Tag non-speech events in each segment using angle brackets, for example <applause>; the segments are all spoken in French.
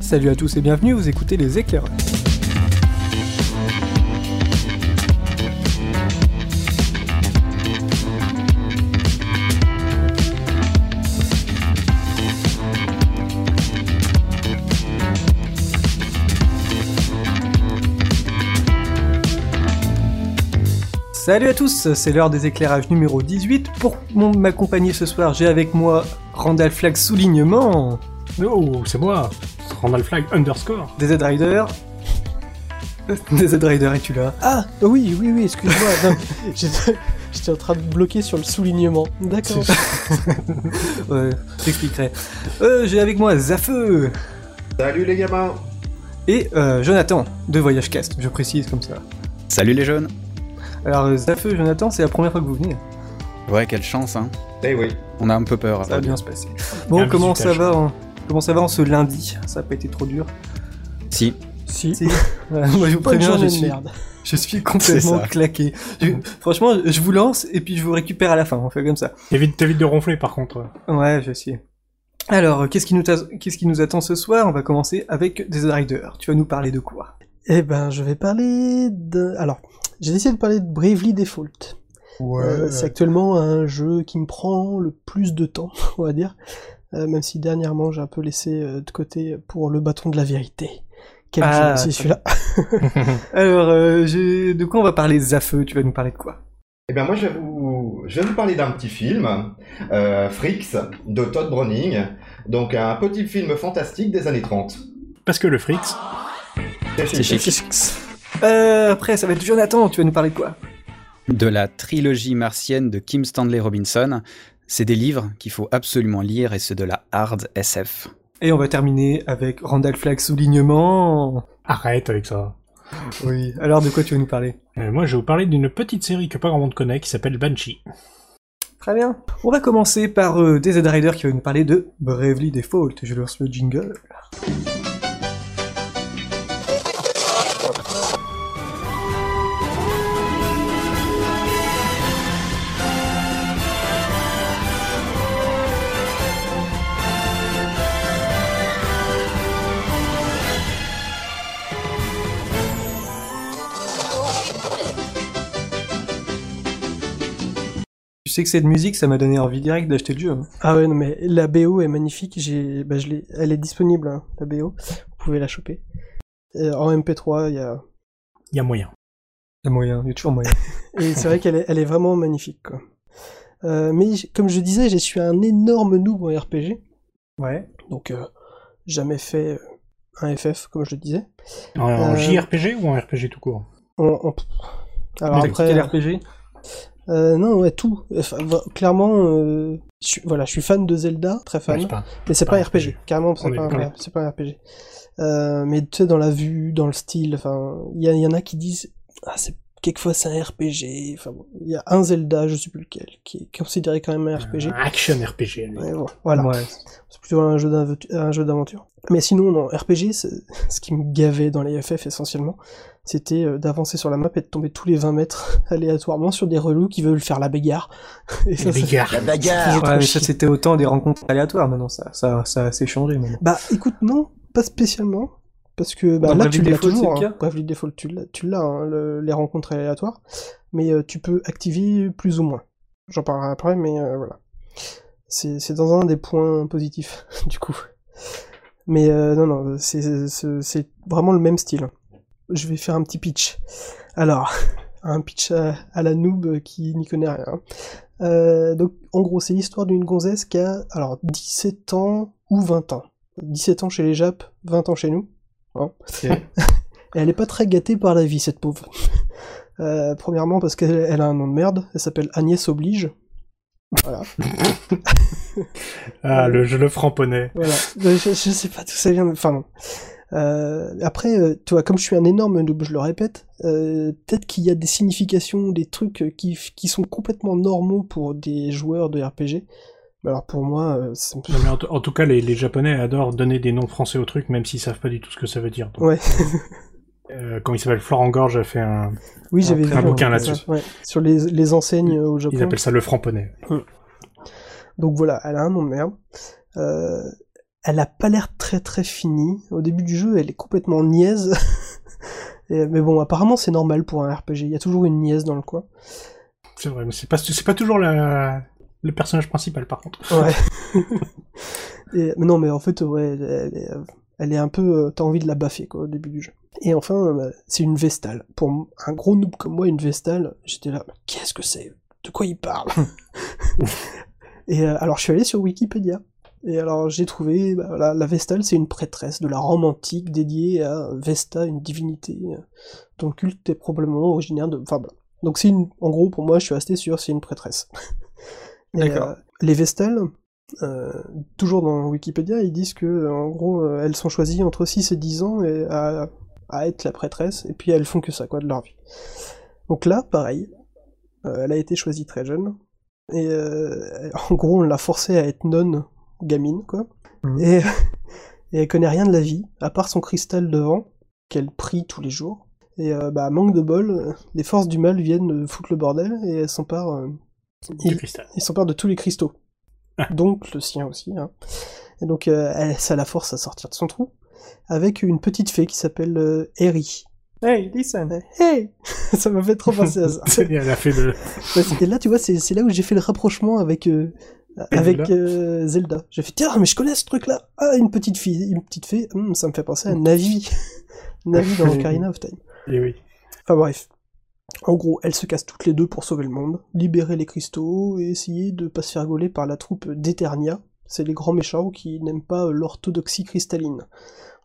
Salut à tous et bienvenue, vous écoutez les éclaireurs. Salut à tous, c'est l'heure des éclairages numéro 18. Pour m'accompagner ce soir, j'ai avec moi Randall Flag Soulignement, Oh, c'est moi Randall Flag underscore DZ Rider. Euh, DZ Rider, es-tu là? Ah oui, oui, oui, excuse-moi. non, <laughs> j'étais j'étais en train de bloquer sur le soulignement. D'accord. <laughs> Ouais, j'expliquerai. Euh, j'ai avec moi Zafeu Salut les gamins et euh, Jonathan de Voyage Cast, je précise comme ça. Salut les jeunes Alors Zafeu, Jonathan, c'est la première fois que vous venez. Ouais, quelle chance, hein Eh oui. On a un peu peur. à Ça va bien se passer. Bon, comment ça va en... Comment ça va en ce lundi? Ça a pas été trop dur? Si, si. Si. Moi je vous préviens, je de suis, merde. je suis complètement claqué. Je- franchement, je vous lance et puis je vous récupère à la fin. On fait comme ça. T'évites de ronfler par contre. Ouais, je sais. Alors, qu'est-ce qui, nous ta- qu'est-ce qui nous attend ce soir? On va commencer avec des Riders. Tu vas nous parler de quoi? Eh ben, je vais parler de... Alors, j'ai décidé de parler de Bravely Default. Euh, c'est actuellement un jeu qui me prend le plus de temps, <laughs> on va dire. Euh, même si dernièrement j'ai un peu laissé euh, de côté pour le bâton de la vérité. Quel Ah, jeu c'est celui-là <laughs> Alors, euh, de quoi on va parler Zafeu Tu vas nous parler de quoi? Eh bien moi je vais vous, je vais vous parler d'un petit film, euh, Freaks, de Todd Browning. Donc un petit film fantastique des années 30. Parce que le Frix, c'est chic. Euh, Après, ça va être Jonathan. Tu vas nous parler de quoi? De la trilogie martienne de Kim Stanley Robinson, c'est des livres qu'il faut absolument lire et c'est de la hard SF. Et on va terminer avec Randall Flag Soulignement. arrête avec ça. Oui. Alors, de quoi tu vas nous parler? Euh, moi, je vais vous parler d'une petite série que pas grand monde connaît qui s'appelle Banshee. Très bien. On va commencer par euh, DZ Rider qui va nous parler de Bravely Default. Je lance le jingle. Sais que cette musique, ça m'a donné envie direct d'acheter le jeu. Ah ouais, non mais la BO est magnifique. J'ai, bah, je l'ai, elle est disponible, hein, la BO. Vous pouvez la choper. Euh, en MP3, il y a. Il y a moyen. Il y a moyen, il y a toujours moyen. <laughs> Et c'est vrai qu'elle est, elle est vraiment magnifique, quoi. Euh, mais comme je disais, je suis un énorme noob en RPG. Ouais. Donc, euh, jamais fait un FF, comme je le disais. En, en Euh, JRPG ou en RPG tout court? En- en- Alors après, l'RPG euh, non, ouais, tout. Enfin, clairement, euh, je suis, voilà, je suis fan de Zelda, très fan. Ouais, c'est pas- Mais c'est pas pas un RPG, RPG. carrément, c'est pas, un- d'accord. ouais, c'est pas un RPG. Euh, mais tu sais, dans la vue, dans le style, enfin, il y, en a qui disent, ah, c'est, quelquefois c'est un RPG, enfin bon, il y a un Zelda, je sais plus lequel, qui est considéré quand même un RPG. Un action RPG. Ouais, bon, voilà. Ouais. C'est plutôt un jeu d'aventu- un jeu d'aventure. Mais sinon, non, RPG, c'est- <laughs> ce qui me gavait dans les FF essentiellement, c'était euh, d'avancer sur la map et de tomber tous les 20 mètres <laughs> aléatoirement sur des relous qui veulent faire la bagarre. <laughs> Et ça, Les ça faisait Ouais, mais ça c'était autant des rencontres aléatoires maintenant, ça, ça, ça assez changé maintenant. Bah écoute, non, pas spécialement. Parce que bah, Dans là, tu l'as toujours. c'est le Hein. cas Bravely Default, tu l'as, tu l'as hein, le- les rencontres aléatoires. Mais euh, tu peux activer plus ou moins. J'en parlerai après, mais euh, voilà. C'est, c'est dans un des points positifs, <laughs> du coup. Mais euh, non, non, c'est, c'est, c'est vraiment le même style. Je vais faire un petit pitch. Alors, <laughs> un pitch à, à la noob qui n'y connaît rien. Euh, donc, en gros, c'est l'histoire d'une gonzesse qui a alors 17 ans ou 20 ans. 17 ans chez les Japs, 20 ans chez nous. Hein. <laughs> Et elle est pas très gâtée par la vie, cette pauvre. <laughs> Euh, premièrement, parce qu'elle elle a un nom de merde. Elle s'appelle Agnès Oblige. Voilà. Ah, le jeu le framponnais. Voilà. Euh, Je, je sais pas d'où ça vient, mais enfin non. Euh, après, euh, tu vois, comme je suis un énorme noob, je le répète, euh, peut-être qu'il y a des significations, des trucs qui, qui sont complètement normaux pour des joueurs de RPG. Mais alors pour moi, c'est... Non, mais en, t- en tout cas, les, les Japonais adorent donner des noms français aux trucs, même s'ils savent pas du tout ce que ça veut dire. Donc, Ouais. Euh, comment il s'appelle? Florent Gorge a fait un. Oui, j'avais un bouquin ça, là-dessus. ouais, sur les, les enseignes au Japon. Ils appellent ça le franc-poney. Donc voilà, elle a un nom de merde. Euh, elle a pas l'air très très finie. Au début du jeu, elle est complètement niaise. <laughs> Et- mais bon, apparemment c'est normal pour un RPG. Il y a toujours une niaise dans le coin. C'est vrai, mais c'est pas, c'est pas toujours la, le personnage principal par contre. Ouais. <laughs> <laughs> Et, mais non, mais en fait, ouais, elle, elle est, elle est un peu. euh, T'as envie de la baffer quoi au début du jeu. Et enfin, euh, c'est une Vestale. Pour un gros noob comme moi, une Vestale, j'étais là. Qu'est-ce que c'est? De quoi il parle? Et euh, alors, je suis allé sur Wikipédia. Et alors, j'ai trouvé, bah, la Vestale, c'est une prêtresse de la Rome antique dédiée à Vesta, une divinité euh, dont le culte est probablement originaire de. Enfin, voilà. Donc, c'est une. En gros, pour moi, je suis resté sur c'est une prêtresse. <laughs> Et, D'accord. euh, les Vestales, euh, toujours dans Wikipédia, ils disent que, euh, en gros, euh, elles sont choisies entre 6 et 10 ans et à, à être la prêtresse, et puis elles font que ça, quoi, de leur vie. Donc là, pareil, euh, elle a été choisie très jeune, et euh, en gros, on l'a forcée à être nonne gamine, quoi, Mhm. et, <laughs> et elle connaît rien de la vie, à part son cristal de vent, qu'elle prie tous les jours, et euh, bah, manque de bol, euh, les forces du mal viennent euh, foutre le bordel, et elle s'empare... euh, Du cristal. il s'empare de tous les cristaux. donc le sien aussi. Hein. Et donc euh, elle, ça la force à sortir de son trou. Avec une petite fée qui s'appelle Eri. Hey, listen. Hey <laughs> Ça m'a fait trop penser à ça. <laughs> C'est bien, elle a fait de. Et là, tu vois, c'est c'est là où j'ai fait le rapprochement avec euh, avec euh, Zelda. J'ai fait tiens, mais je connais ce truc-là. Ah, une petite fille, une petite fée. Hum, ça me fait penser à Navi, <laughs> Navi dans <laughs> Ocarina of Time. Et oui. Enfin bref. En gros, elles se cassent toutes les deux pour sauver le monde, libérer les cristaux et essayer de pas se faire gauler par la troupe d'Eternia. C'est les grands méchants qui n'aiment pas l'orthodoxie cristalline.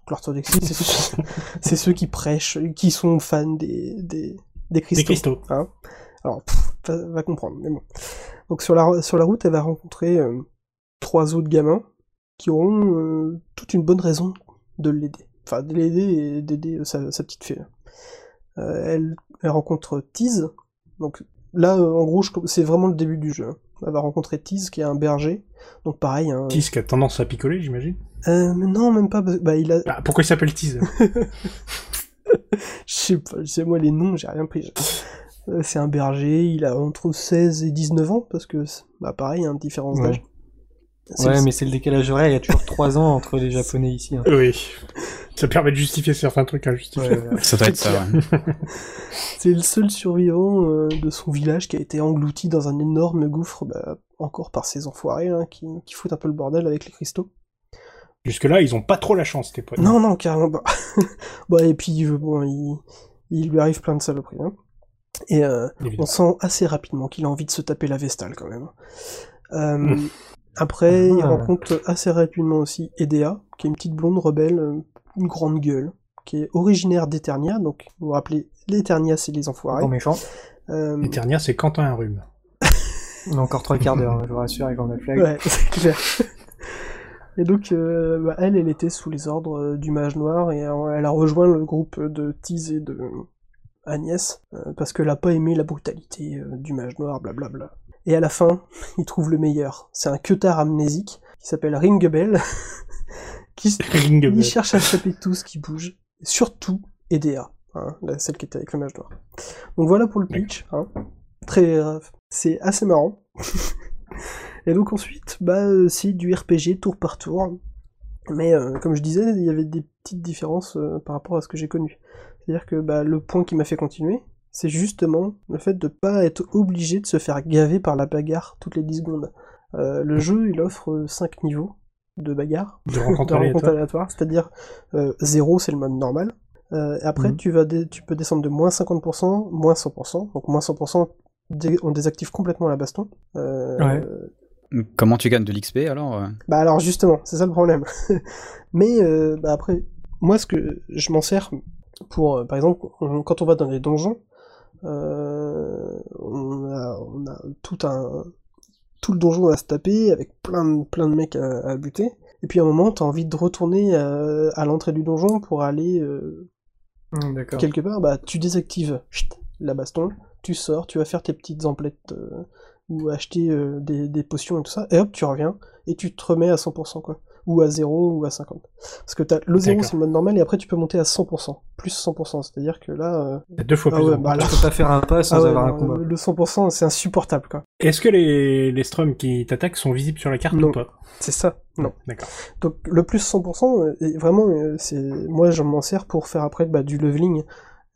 L'orthodoxie, c'est ceux, <laughs> c'est ceux qui prêchent, qui sont fans des, des, des cristaux. Des cristaux. Hein Alors, pff, va, va comprendre, mais bon. Donc sur la, sur la route, elle va rencontrer euh, trois autres gamins qui auront euh, toute une bonne raison de l'aider. Enfin, de l'aider et d'aider euh, sa, sa petite fille. Elle, elle rencontre Tease. Donc là, en gros, c'est vraiment le début du jeu. hein. Elle va rencontrer Tease, qui est un berger. Donc pareil, un... Tease qui a tendance à picoler, j'imagine. Euh, mais non, même pas. Bah, il a... Ah, pourquoi il s'appelle Tease? <laughs> Je sais pas, je sais moi les noms, j'ai rien pris. <laughs> Euh, C'est un berger, il a entre 16 et 19 ans, parce que, c'est- bah pareil, une différence Ouais. d'âge. Ouais, le- mais c'est le décalage horaire, il y a toujours 3 ans entre les japonais ici. hein. Oui. Ça permet de justifier certains trucs injustifiés. Ouais. Ça doit être ça, ouais. <laughs> C'est le seul survivant euh, de son village qui a été englouti dans un énorme gouffre, bah, encore par ces enfoirés, hein, qui, qui foutent un peu le bordel avec les cristaux. Jusque-là, ils ont pas trop la chance, tes potes. Non, non, carrément pas. <laughs> bah, et puis, euh, bon, il, il lui arrive plein de saloperies. Hein. Et euh, on sent assez rapidement qu'il a envie de se taper la Vestale, quand même. Euh. Après, il Ah. rencontre assez rapidement aussi Edea, qui est une petite blonde rebelle, euh, une grande gueule, qui est originaire d'Eternia, donc vous vous rappelez, l'Eternia, c'est les enfoirés. Bon méchant. Euh, Eternia, c'est Quentin un rhume. <laughs> On a encore 3 quarts d'heure, je vous rassure, avec Grand Flag. Ouais, <laughs> c'est clair. Et donc, euh, bah, elle, elle était sous les ordres du mage noir et elle a rejoint le groupe de Tease et de Agnès euh, parce qu'elle a pas aimé la brutalité euh, du mage noir, blablabla. Et à la fin, <laughs> il trouve le meilleur. C'est un queutard amnésique qui s'appelle Ringebell <laughs> qui il cherche à taper tout ce qui bouge, surtout Edea, hein, la- celle qui était avec le mage noir. Donc voilà pour le pitch. Hein. Très, euh, c'est assez marrant. <laughs> Et donc ensuite, bah, c'est du RPG tour par tour. Mais euh, comme je disais, il y avait des petites différences euh, par rapport à ce que j'ai connu. C'est-à-dire que bah, le point qui m'a fait continuer, c'est justement le fait de pas être obligé de se faire gaver par la bagarre toutes les 10 secondes. Euh, le jeu, il offre 5 niveaux de bagarre, De rencontre <laughs> aléatoire. aléatoire, c'est-à-dire 0 c'est le mode normal. Euh, et après Mhm. tu, vas tu peux descendre de moins 50%, moins 100%, donc moins 100% dé- on désactive complètement la baston. Euh, Ouais. Comment tu gagnes de l'XP alors euh? Bah alors justement, c'est ça le problème. <laughs> Mais euh, bah après, moi ce que je m'en sers pour, euh, par exemple, on- quand on va dans les donjons, euh, on, a, on a tout un tout le donjon à se taper avec plein de, plein de mecs à, à buter. Et puis à un moment, t'as envie de retourner euh, à l'entrée du donjon pour aller euh, D'accord. quelque part, bah tu désactives chut, la baston, tu sors, tu vas faire tes petites emplettes euh, ou acheter des, des potions et tout ça, et hop, tu reviens et tu te remets à 100% quoi. Ou à 0 ou à 50. Parce que t'as, le 0 D'accord. c'est le mode normal et après tu peux monter à 100%, plus 100%, c'est-à-dire que là... euh, Il y a deux fois Ah plus. ouais, de- bah là- Tu peux pas faire un pas sans ah ouais, avoir un combat. le 100% c'est insupportable quoi. Est-ce que les, les strums qui t'attaquent sont visibles sur la carte Non. ou pas? C'est ça, non. D'accord. Donc le plus 100%, euh, et vraiment, euh, c'est moi je m'en sers pour faire après bah, du leveling.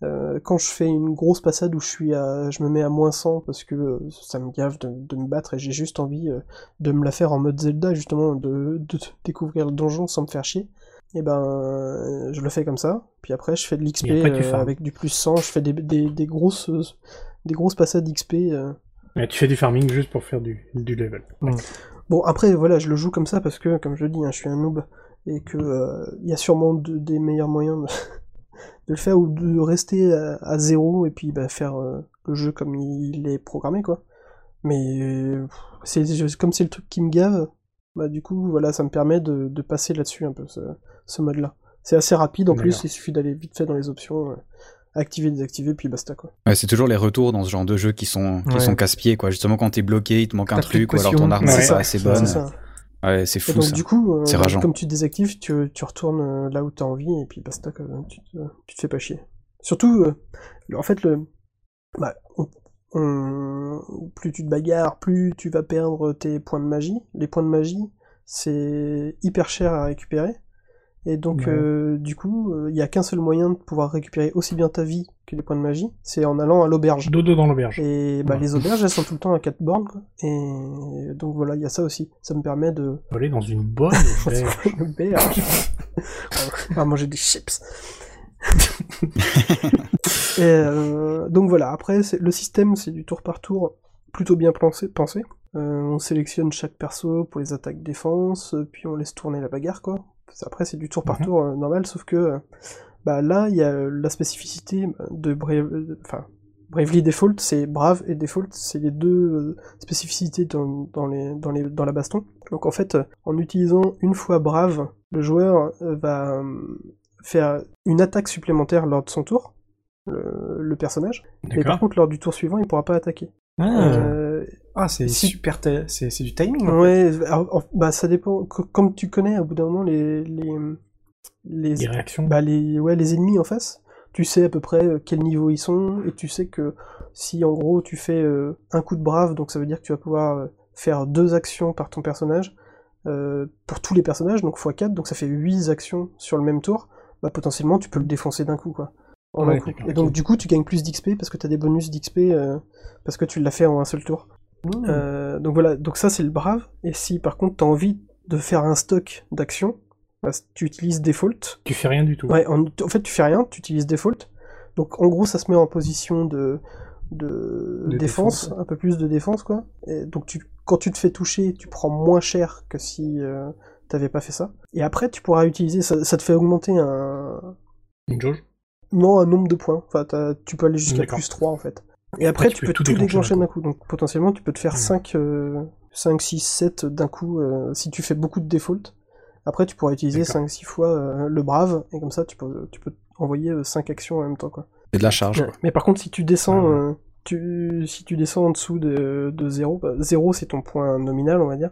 Euh, quand je fais une grosse passade où je suis à, je me mets à moins 100 parce que euh, ça me gave de, de me battre et j'ai juste envie euh, de me la faire en mode Zelda justement, de, de découvrir le donjon sans me faire chier. Et ben, euh, je le fais comme ça. Puis après, je fais de l'XP avec du plus 100. Je fais des, des, des grosses, des grosses passades XP. Ouais, tu fais du farming juste pour faire du, du level. Bon, après, voilà, je le joue comme ça parce que, comme je le dis, hein, je suis un noob et que il y a sûrement de- des meilleurs moyens de, de le faire ou de rester à, à zéro et puis bah, faire euh, le jeu comme il est programmé, quoi. Mais euh, c'est comme c'est le truc qui me gave, bah du coup, voilà, ça me permet de, de passer là-dessus un peu ce, ce mode-là. C'est assez rapide en plus, il suffit d'aller vite fait dans les options, euh, activer, désactiver, puis basta, quoi. Ouais, c'est toujours les retours dans ce genre de jeu qui sont, qui Ouais. sont casse-pieds, quoi. Justement, quand t'es bloqué, il te manque un truc, ou alors ton arme Ouais, c'est pas ça, assez C'est bonne. Ouais, c'est Et fou donc ça. du coup, euh, rageant. comme tu désactives, tu, tu retournes euh, là où t'as envie et puis basta, quoi. Tu, te, tu te fais pas chier. Surtout, euh, en fait, le, bah, on- on- plus tu te bagarres, plus tu vas perdre tes points de magie. Les points de magie, c'est hyper cher à récupérer. Et donc, Ouais. euh, du coup, il y a qu'un seul moyen de pouvoir récupérer aussi bien ta vie que les points de magie, c'est en allant à l'auberge. Dodo dans l'auberge. Et bah, Ouais. les auberges, elles sont tout le temps à 4 bornes, quoi. Et donc voilà, il y a ça aussi. Ça me permet de, Voler dans une bonne <laughs> auberge. On va <laughs> manger des chips. <laughs> Et, euh, donc voilà, après, c'est- le système, c'est du tour par tour plutôt bien pensé. pensé. Euh, on sélectionne chaque perso pour les attaques défense, puis on laisse tourner la bagarre, quoi. Après, c'est du tour par Mhm. tour euh, normal, sauf que euh, bah, là, il y a la spécificité de Brave... Enfin, Bravely Default, c'est Brave et Default, c'est les deux euh, spécificités dans, dans, les, dans, les, dans la baston. Donc en fait, en utilisant une fois Brave, le joueur euh, va euh, faire une attaque supplémentaire lors de son tour, le, le personnage, mais par contre lors du tour suivant, il pourra pas attaquer. Ah, Euh, Ah, c'est si- super, c'est c'est du timing. en fait. ouais, alors, bah ça dépend. Co- Comme tu connais, au bout d'un moment, les, les, les, Les réactions. bah, les, ouais, les ennemis en face, tu sais à peu près euh, quel niveau ils sont, et tu sais que si en gros tu fais euh, un coup de brave, donc ça veut dire que tu vas pouvoir euh, faire deux actions par ton personnage, euh, pour tous les personnages, donc x4, donc ça fait 8 actions sur le même tour, bah potentiellement tu peux le défoncer d'un coup, quoi. En Ouais, un coup. Et donc du coup tu gagnes plus d'XP parce que tu as des bonus d'XP euh, parce que tu l'as fait en un seul tour. Mmh. Donc voilà, donc ça c'est le brave. Et si par contre t'as envie de faire un stock d'actions, bah, tu utilises default. Tu fais rien du tout. Ouais, en, en fait tu fais rien, tu utilises default. Donc en gros ça se met en position de, de, De défense, défense, un peu plus de défense quoi. Et donc tu, quand tu te fais toucher, tu prends moins cher que si euh, t'avais pas fait ça. Et après tu pourras utiliser, ça, ça te fait augmenter un, Une jauge? non, un nombre de points. Enfin, tu peux aller jusqu'à plus 3 en fait. Et après, tu, peux, tout déclencher d'un coup. Donc potentiellement, tu peux te faire Mhm. 5, 5 6, 7 d'un coup euh, si tu fais beaucoup de default. Après, tu pourras utiliser D'accord. 5-6 fois euh, le brave, et comme ça, tu peux, tu peux envoyer 5 actions en même temps. Quoi. C'est de la charge, Ouais. quoi. Mais par contre, si tu descends, ouais. euh, tu, si tu descends en dessous de, de 0, bah, 0 c'est ton point nominal, on va dire.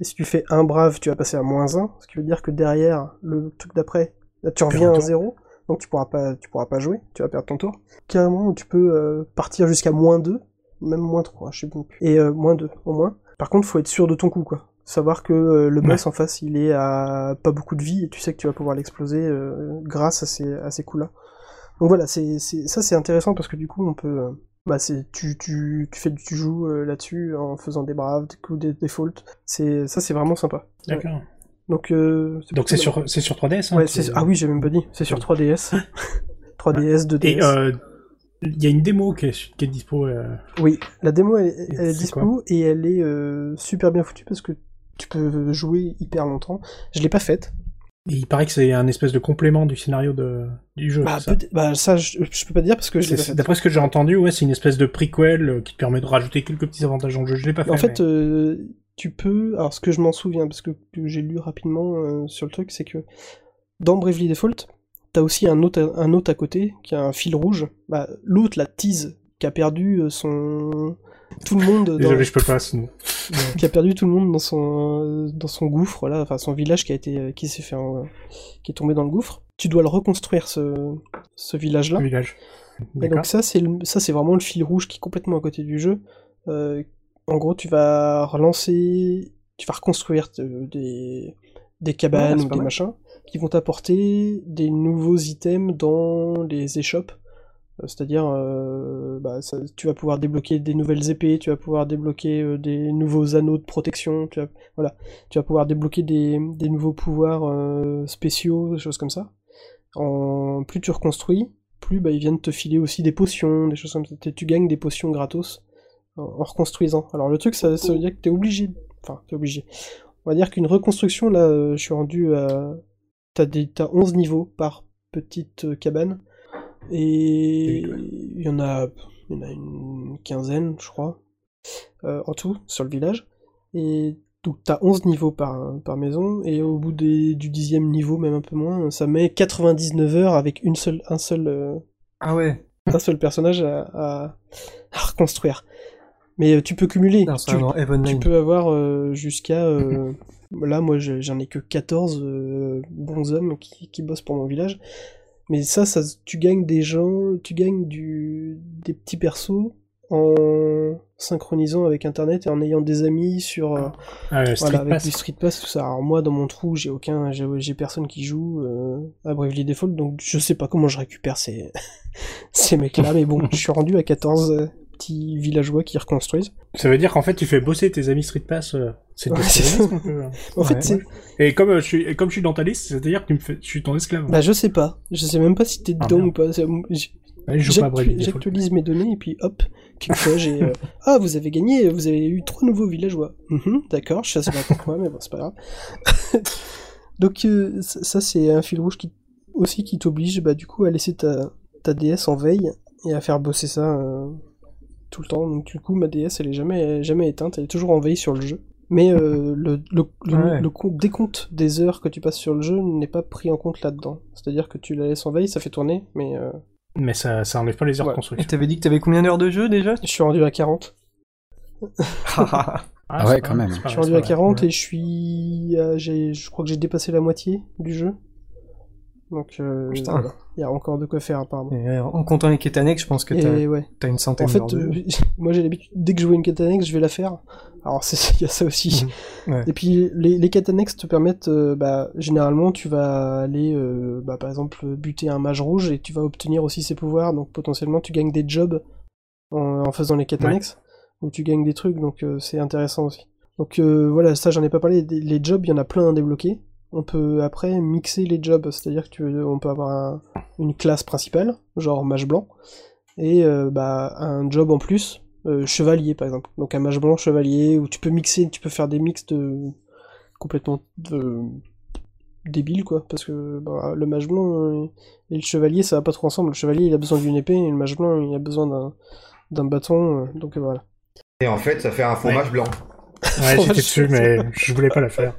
Et si tu fais un brave, tu vas passer à moins 1, ce qui veut dire que derrière, le truc d'après, là, tu reviens à tour. 0, donc tu pourras pas, tu pourras pas jouer, tu vas perdre ton tour. Carrément, tu peux euh, partir jusqu'à moins 2, même moins 3, je sais plus. Et euh, moins 2, au moins. Par contre, faut être sûr de ton coup, quoi. Savoir que euh, le boss en face, il est à pas beaucoup de vie, et tu sais que tu vas pouvoir l'exploser euh, grâce à ces, à ces coups-là. Donc voilà, c'est, ça c'est intéressant parce que du coup, on peut... euh, bah c'est tu, tu, tu fais tu joues là-dessus en faisant des braves, des coups des default. C'est ça c'est vraiment sympa. D'accord. Donc Donc c'est sur, c'est sur 3DS. hein, Ouais, ah oui, j'ai même pas dit, c'est sur 3DS. 3DS, 2DS. Et il y a une démo qui est, qui est dispo. euh, Oui, la démo elle, elle est dispo et elle est euh, super bien foutue parce que tu peux jouer hyper longtemps. Je l'ai pas faite. et il paraît que c'est un espèce de complément du scénario de, du jeu. Bah, ça bah, ça je, je peux pas dire parce que. D'après ce que j'ai entendu, ouais, c'est une espèce de prequel euh, qui te permet de rajouter quelques petits avantages dans le jeu. Je l'ai pas fait. En fait, mais- euh, tu peux. Alors, ce que je m'en souviens, parce que, j'ai lu rapidement euh, sur le truc, c'est que dans Bravely Default, t'as aussi un autre, un autre à côté qui a un fil rouge. Bah, l'autre, la tease, qui a perdu son. Tout le monde. dans- Désolé, je peux pas. Sinon. <laughs> qui a perdu tout le monde dans son dans son gouffre là, enfin son village qui a été qui s'est fait un- qui est tombé dans le gouffre. Tu dois le reconstruire ce ce village là. Le village. Et donc ça c'est ça c'est vraiment le fil rouge qui est complètement à côté du jeu. Euh, en gros, tu vas relancer, tu vas reconstruire euh, des des cabanes ou des machins qui vont t'apporter des nouveaux items dans les échoppes. Euh, C'est-à-dire, euh, bah, tu vas pouvoir débloquer des nouvelles épées, tu vas pouvoir débloquer euh, des nouveaux anneaux de protection, tu vas, pouvoir débloquer des, nouveaux pouvoirs spéciaux, des choses comme ça. Plus tu reconstruis, plus bah, ils viennent te filer aussi des potions, des choses comme ça. Tu gagnes des potions gratos en, reconstruisant. Alors le truc, ça, veut dire que t'es obligé, enfin t'es obligé. On va dire qu'une reconstruction, là, je suis rendu à, t'as des, t'as 11 niveaux par petite cabane, et il y en a, il y en a une quinzaine, je crois, euh, en tout sur le village. Et donc t'as 11 niveaux par, par maison, et au bout des, du dixième niveau, même un peu moins, ça met 99 heures avec une seule, un seul, euh, Ah ouais. un seul personnage à, à- à reconstruire. Mais euh, tu peux cumuler. Non, tu, tu peux avoir jusqu'à. <laughs> là, moi, je- j'en ai que 14 euh, bons hommes qui, qui bossent pour mon village. Mais ça, ça, tu gagnes des gens, tu gagnes du, des petits persos en synchronisant avec internet et en ayant des amis sur euh, Ah, le Street voilà, avec Pass. du Street Pass tout ça. Alors moi dans mon trou j'ai aucun j'ai j'ai personne qui joue euh, à Bravely Default donc je sais pas comment je récupère ces <laughs> ces mecs là mais bon je suis rendu à 14 euh, petits villageois qui reconstruisent. Ça veut dire qu'en fait, tu fais bosser tes amis Street Pass. Euh, c'est Ouais, un peu, hein. En fait c'est Et comme, euh, je suis, et comme je suis dans ta liste, c'est-à-dire que tu me fais, je suis ton esclave. bah je sais pas, je sais même pas si t'es Ah, dedans ou pas. Default. J'actualise mes données et puis hop, quelquefois j'ai euh, <laughs> ah vous avez gagné, vous avez eu trois nouveaux villageois. Mhm, D'accord, je sais pas pourquoi mais bon c'est pas grave. <laughs> Donc euh, ça ça, c'est un fil rouge qui aussi qui t'oblige bah du coup à laisser ta ta DS en veille et à faire bosser ça euh, tout le temps. Donc du coup ma DS elle est jamais jamais éteinte, elle est toujours en veille sur le jeu. Mais euh, le, le, le, Ouais. le compte- décompte des heures que tu passes sur le jeu n'est pas pris en compte là-dedans. C'est-à-dire que tu la laisses en veille, ça fait tourner, mais euh, Mais ça, ça enlève pas les heures Ouais. de Et t'avais dit que t'avais combien d'heures de jeu déjà je suis rendu à 40. <laughs> Ah ouais, quand même. c'est Je suis rendu à pas 40 vrai. et je suis. à- je crois que j'ai dépassé la moitié du jeu. Donc, euh, voilà. il y a encore de quoi faire apparemment. Et, euh, En comptant les quêtes annexes, je pense que t'as ouais. une centaine En fait, euh, <laughs> moi j'ai l'habitude, dès que je vois une quête annexe, je vais la faire. Alors <laughs> c'est- il y a ça aussi. Mhm. Ouais. Et puis les, les quêtes annexes te permettent, euh, bah, généralement tu vas aller, bah, par exemple, buter un mage rouge et tu vas obtenir aussi ses pouvoirs. Donc potentiellement tu gagnes des jobs en, en faisant les quêtes Ouais. annexes, ou tu gagnes des trucs, donc c'est intéressant aussi. Donc euh, voilà, ça j'en ai pas parlé. Les jobs, il y en a plein à débloquer. On peut après mixer les jobs, c'est-à-dire que tu, on peut avoir un- une classe principale, genre mage blanc, et euh, bah, un job en plus, euh, chevalier par exemple. Donc un mage blanc chevalier, où tu peux mixer, tu peux faire des mix de complètement de... débiles quoi, parce que bah, le mage blanc euh, et le chevalier ça va pas trop ensemble. Le chevalier il a besoin d'une épée, et le mage blanc il a besoin d'un d'un bâton, euh, donc euh, voilà. Et en fait, ça fait un fromage blanc. Ouais, j'étais dessus, mais je voulais pas la faire.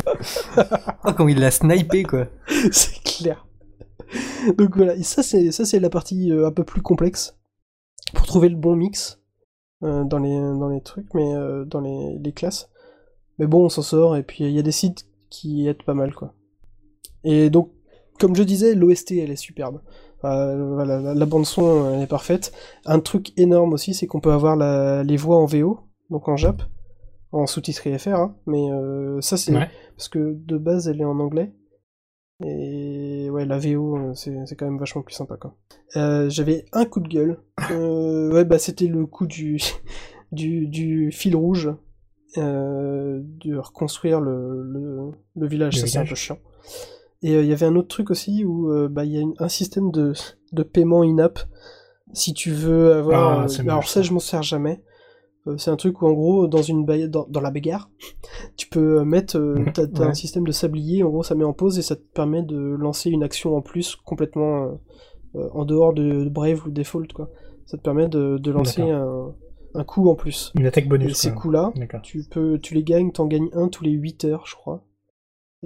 Oh, quand il l'a snipé, quoi. <laughs> c'est clair. Donc voilà, et ça c'est ça c'est la partie euh, un peu plus complexe pour trouver le bon mix euh, dans les dans les trucs, mais euh, dans les, les classes. Mais bon, on s'en sort et puis il y a des sites qui aident pas mal quoi. Et donc comme je disais, l'OST elle est superbe. Euh, voilà, la, la bande son elle est parfaite. Un truc énorme aussi, c'est qu'on peut avoir la- les voix en VO, donc en Jap, en sous-titré FR, hein, mais euh, ça c'est Ouais. parce que de base elle est en anglais. Et ouais, la VO, euh, c'est quand même vachement plus sympa quoi. Euh, J'avais un coup de gueule. <laughs> Euh, ouais, bah c'était le coup du, <laughs> du, du fil rouge, de reconstruire le, le, le village, Le ça c'est un peu chiant. Et il y avait un autre truc aussi où bah, il y a une- un système de, de paiement in-app. Si tu veux avoir. Ah, alors ça. je m'en sers jamais. Euh, c'est un truc où en gros, dans, une dans, dans la bagarre, tu peux euh, mettre. euh, Mhm, t'as un système de sablier, en gros, ça met en pause et ça te permet de lancer une action en plus complètement euh, en dehors de Brave ou Default, quoi. Ça te permet de, de lancer un, un coup en plus. Une attaque Et bonus. ces quoi. coups-là, D'accord. tu peux, tu les gagnes, t'en gagnes un tous les 8 heures, je crois.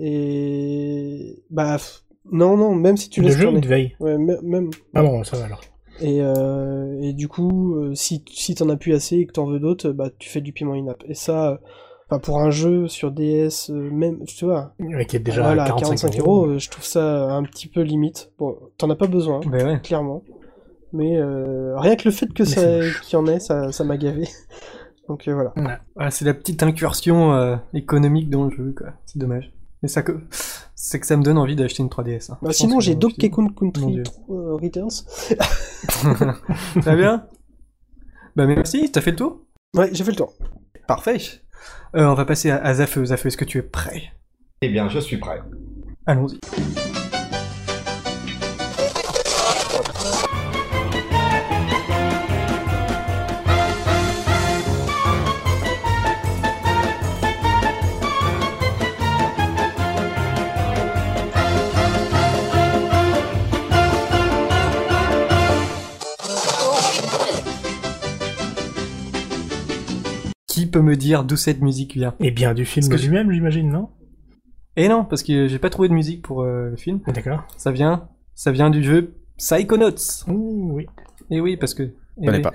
Et bah non non, même si tu de laisses jeu ou tourner. de veille? Ouais, me- même. Ah bon, ça va alors. Et, euh, et du coup, euh, si si t'en as plus assez et que t'en veux d'autres, bah tu fais du paiement in-app. Et ça, euh, Enfin, pour un jeu sur DS, euh, même, tu vois, Ouais, qui est déjà voilà, à 45, euros, euh, je trouve ça un petit peu limite. Bon, t'en as pas besoin, Ben ouais. clairement. Mais euh, rien que le fait que Mais ça, c'est qu'il y en ait, ça, ça m'a gavé. <laughs> Donc euh, voilà. C'est la petite incursion euh, économique dans le jeu, quoi. C'est dommage. Mais ça, que... c'est que ça me donne envie d'acheter une 3DS. hein. Bah, sinon, que j'ai Donkey Kong Country euh, Returns. <laughs> Très bien. Bah merci, t'as fait le tour? Ouais, j'ai fait le tour. Parfait. Euh, on va passer à, à Zafeu. Zafeu, est-ce que tu es prêt? Eh bien, je suis prêt. Allons-y. Peut me dire d'où cette musique vient Et bien du film Parce que lui-même, j'imagine, non? Eh non, parce que j'ai pas trouvé de musique pour euh, le film. D'accord. Ça vient, ça vient du jeu Psychonauts. Ouh, oui. Et oui, parce que. eh Je connais pas.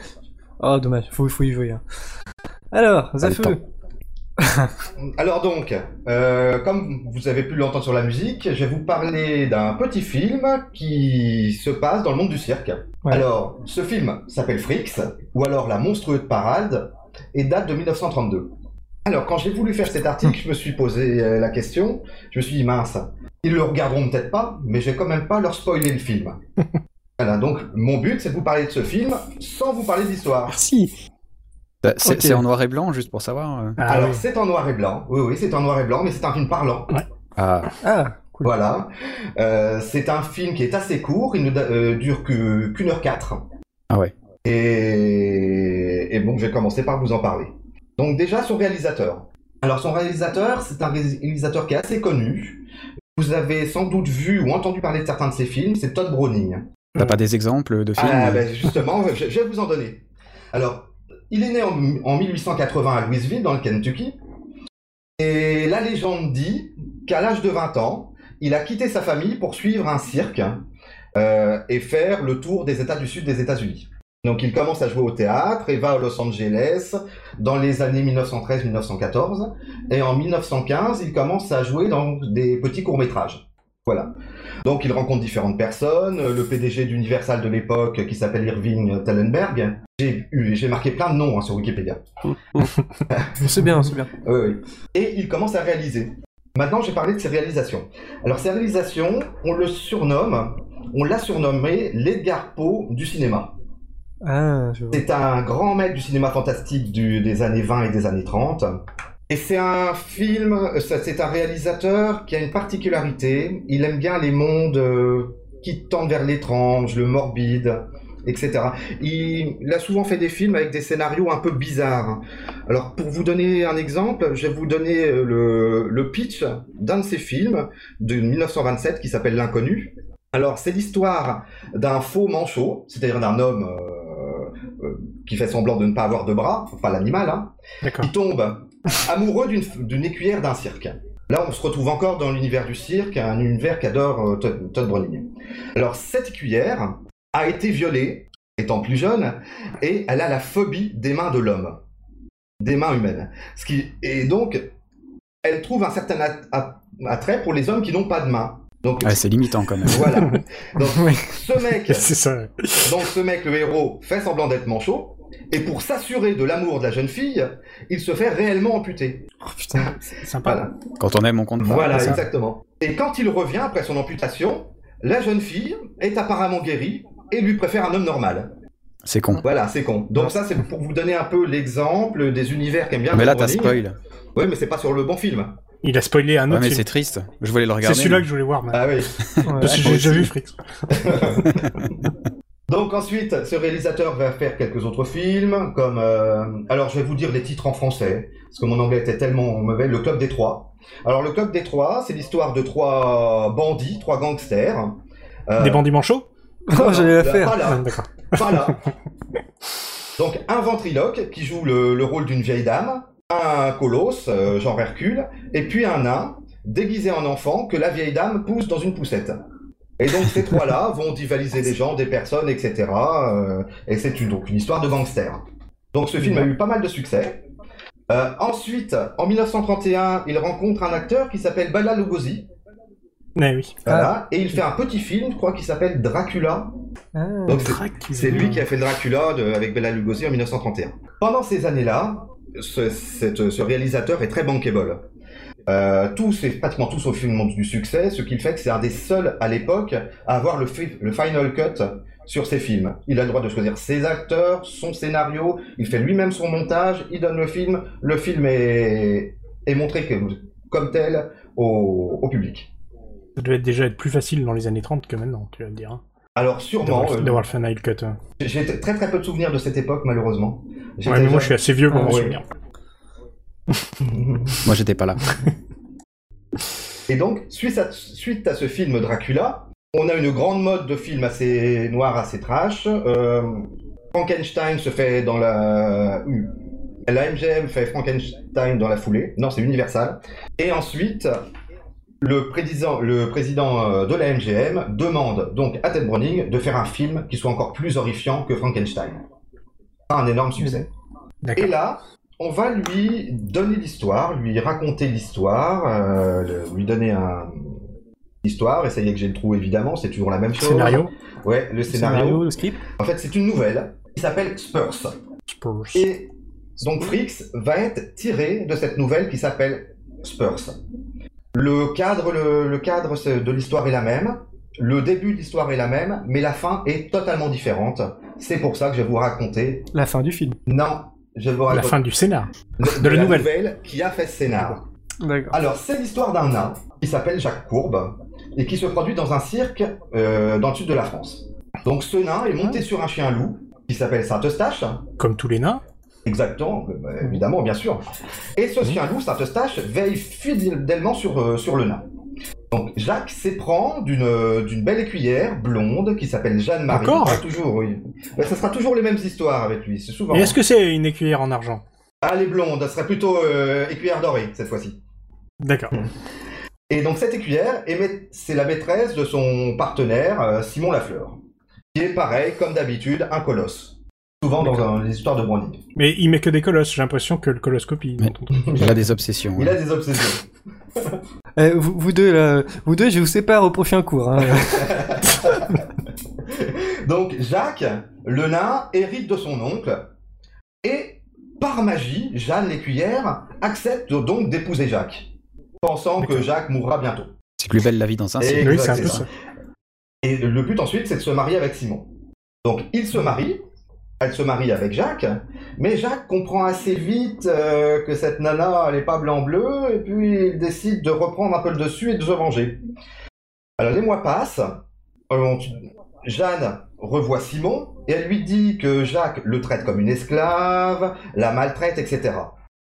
Oh, dommage, faut, faut y jouer. hein. Alors, Zafeu. <laughs> Alors donc, euh, comme vous avez pu l'entendre sur la musique, je vais vous parler d'un petit film qui se passe dans le monde du cirque. Ouais. Alors, ce film s'appelle Frix, ou alors La monstrueuse parade, et date de 1932. Alors, quand j'ai voulu faire cet article, je me suis posé euh, la question, je me suis dit, mince, ils le regarderont peut-être pas, mais je vais quand même pas leur spoiler le film. <laughs> voilà, donc mon but, c'est de vous parler de ce film sans vous parler d'histoire. Merci. Bah, C'est en noir et blanc, juste pour savoir. euh. Ah, alors, oui. c'est en noir et blanc, oui, oui, c'est en noir et blanc, mais c'est un film parlant. Ah, Ah, cool. Voilà. Euh, c'est un film qui est assez court, il ne euh, dure que- qu'une heure quatre. ah ouais. Et, et bon, je vais commencer par vous en parler. Donc déjà, son réalisateur. Alors son réalisateur, c'est un réalisateur qui est assez connu. Vous avez sans doute vu ou entendu parler de certains de ses films, c'est Todd Browning. T'as pas des exemples de films Ah, ben, justement, je, je vais vous en donner. Alors, il est né en, en 1880 à Louisville, dans le Kentucky. Et la légende dit qu'à l'âge de 20 ans, il a quitté sa famille pour suivre un cirque euh, et faire le tour des États du Sud des États-Unis. Donc il commence à jouer au théâtre et va à Los Angeles dans les années 1913-1914. Et en 1915, il commence à jouer dans des petits courts-métrages. Voilà. Donc il rencontre différentes personnes, le PDG d'Universal de l'époque qui s'appelle Irving Tellenberg. J'ai marqué plein de noms hein, sur Wikipédia. <laughs> C'est bien, c'est bien. Et il commence à réaliser. Maintenant, j'ai parlé de ses réalisations. Alors, ses réalisations, on le surnomme, on l'a surnommé l'Edgar Poe du cinéma. Ah. C'est un grand maître du cinéma fantastique des années 20 et des années 30. Et c'est un film, euh, c'est un réalisateur qui a une particularité. Il aime bien les mondes euh, qui tendent vers l'étrange, le morbide, etc. Il, a souvent fait des films avec des scénarios un peu bizarres. Alors, pour vous donner un exemple, je vais vous donner euh, le, pitch d'un de ses films de 1927 qui s'appelle L'Inconnu. Alors, c'est l'histoire d'un faux manchot, c'est-à-dire d'un homme qui fait semblant de ne pas avoir de bras, pas l'animal, hein, qui tombe amoureux d'une- écuyère d'un cirque. Là, on se retrouve encore dans l'univers du cirque, un univers qu'adore euh, Todd, Todd Browning. Alors, cette écuyère a été violée, étant plus jeune, et elle a la phobie des mains de l'homme, des mains humaines. Ce qui, et donc, elle trouve un certain at- at- attrait pour les hommes qui n'ont pas de mains. Donc, Ouais, c'est limitant quand même. voilà. <laughs> Donc, Oui. ce mec <laughs> C'est ça. donc ce mec, le héros, fait semblant d'être manchot, et pour s'assurer de l'amour de la jeune fille, il se fait réellement amputer. Oh, putain. C'est sympa. Voilà, Quand on aime, on compte pas. voilà ça exactement. Et quand il revient après son amputation, la jeune fille est apparemment guérie et lui préfère un homme normal. C'est con. Voilà, c'est con. Donc ça, c'est pour vous donner un peu l'exemple des univers qu'aime bien Mais là, t'as spoil. Oui, mais c'est pas sur le bon film. Il a spoilé un Ouais, autre mais c'est triste. Je voulais le C'est regarder. celui-là mais- que je voulais voir. mais- Ah oui. Ouais. <laughs> Parce que j'ai déjà vu Frix. <laughs> Donc ensuite, ce réalisateur va faire quelques autres films, comme... euh, alors je vais vous dire les titres en français, parce que mon anglais était tellement mauvais. Le Club des Trois. Alors le Club des Trois, c'est l'histoire de trois bandits, trois gangsters. Euh, Des bandits manchots <laughs> Oh, j'allais la faire. Pas là, D'accord. pas là. Donc un ventriloque qui joue le, le rôle d'une vieille dame, un colosse, euh, genre Hercule, et puis un nain déguisé en enfant que la vieille dame pousse dans une poussette. Et donc ces trois-là <laughs> vont divaliser des gens, des personnes, etc. euh, et c'est une, donc une histoire de gangster. Donc ce film a eu pas mal de succès. Euh, ensuite, en 1931, il rencontre un acteur qui s'appelle Bala Lugosi. Ouais, oui. Voilà, et il fait un petit film, je crois, qui s'appelle Dracula. Ah. Donc c'est- lui qui a fait Dracula de- avec Bela Lugosi en 1931. Pendant ces années-là, ce, réalisateur est très bankable. Euh, tous, ses- pratiquement tous films ont du succès, ce qui fait que c'est un des seuls à l'époque à avoir le, fi- le final cut sur ses films. Il a le droit de choisir ses acteurs, son scénario, il fait lui-même son montage, il donne le film, le film est, est montré que- comme tel au, au public. Ça devait déjà être plus facile dans les années 30 que maintenant, tu vas me dire. Alors sûrement, euh, cut. j'ai très très peu de souvenirs de cette époque malheureusement. Ouais, mais moi je suis assez vieux pour Ah, m'en ouais. souvenir. <laughs> Moi, j'étais pas là. Et donc, suite à, suite à ce film Dracula, on a une grande mode de films assez noirs, assez trash. Euh, Frankenstein se fait dans la... La MGM fait Frankenstein dans la foulée. Non, c'est Universal. Et ensuite, le président, le président euh, de la MGM demande donc à Ted Browning de faire un film qui soit encore plus horrifiant que Frankenstein. Un énorme succès. Et là, on va lui donner l'histoire, lui raconter l'histoire, euh, lui donner un histoire. Et ça y est que j'ai le trou évidemment, c'est toujours la même chose. Scénario. Ouais, le Le scénario. scénario, le script. En fait, c'est une nouvelle qui s'appelle Spurs. Spurs. Et donc Frix va être tiré de cette nouvelle qui s'appelle Spurs. Le cadre, le, le cadre de l'histoire est la même. Le début de l'histoire est la même, mais la fin est totalement différente. C'est pour ça que je vais vous raconter. La fin du film. Non, je vais vous La raconter fin du scénar. de, de la nouvelle. qui a fait ce scénar. D'accord. Alors, c'est l'histoire d'un nain qui s'appelle Jacques Courbe et qui se produit dans un cirque euh, dans le sud de la France. Donc, ce nain est monté sur un chien loup qui s'appelle Saint-Eustache. Comme tous les nains. Exactement, euh, bah, évidemment, bien sûr. Et ce chien loup, Saint-Eustache, veille fidèlement sur, euh, sur le nain. Donc Jacques s'éprend d'une euh, d'une belle écuyère blonde qui s'appelle Jeanne-Marie. Encore Ah, Toujours, oui. Mais ça sera toujours les mêmes histoires avec lui, c'est souvent. Et est-ce que c'est une écuyère en argent? Ah, les blondes, ça serait plutôt euh, écuyère dorée cette fois-ci. D'accord. Et donc cette écuyère, est ma- c'est la maîtresse de son partenaire, euh, Simon Lafleur, qui est pareil, comme d'habitude, un colosse. Souvent dans un- les histoires de Browning. Mais il met que des colosses, j'ai l'impression que le coloscopie. Mais- Il a des obsessions. Il ouais. a des obsessions. <laughs> Eh, vous, vous deux, là, vous deux, je vous sépare au prochain cours. Hein. <laughs> Donc Jacques, le nain, hérite de son oncle, et par magie, Jeanne l'écuyère accepte donc d'épouser Jacques, pensant que Jacques mourra bientôt. C'est plus belle la vie dans un Et- cirque. Oui. Et le but ensuite, c'est de se marier avec Simon. Donc il se marie, elle se marie avec Jacques, mais Jacques comprend assez vite euh, que cette nana, elle est pas blanc-bleu, et puis il décide de reprendre un peu le dessus et de se venger. Alors les mois passent, euh, on- Jeanne revoit Simon, et elle lui dit que Jacques le traite comme une esclave, la maltraite, etc.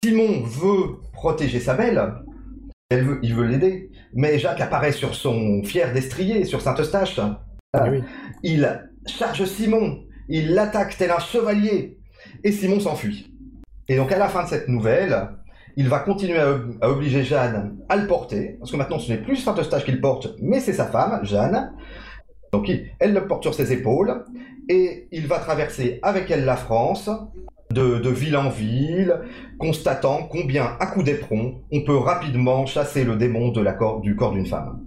Simon veut protéger sa belle, elle veut, il veut l'aider, mais Jacques apparaît sur son fier destrier, sur Saint-Eustache. Ah oui. Il charge Simon, il l'attaque tel un chevalier, et Simon s'enfuit. Et donc à la fin de cette nouvelle, il va continuer à, ob- à obliger Jeanne à le porter, parce que maintenant ce n'est plus Saint-Eustache qu'il porte, mais c'est sa femme, Jeanne. Donc il- elle le porte sur ses épaules, et il va traverser avec elle la France, de, de ville en ville, constatant combien, à coup d'éperon, on peut rapidement chasser le démon de la cor- du corps d'une femme.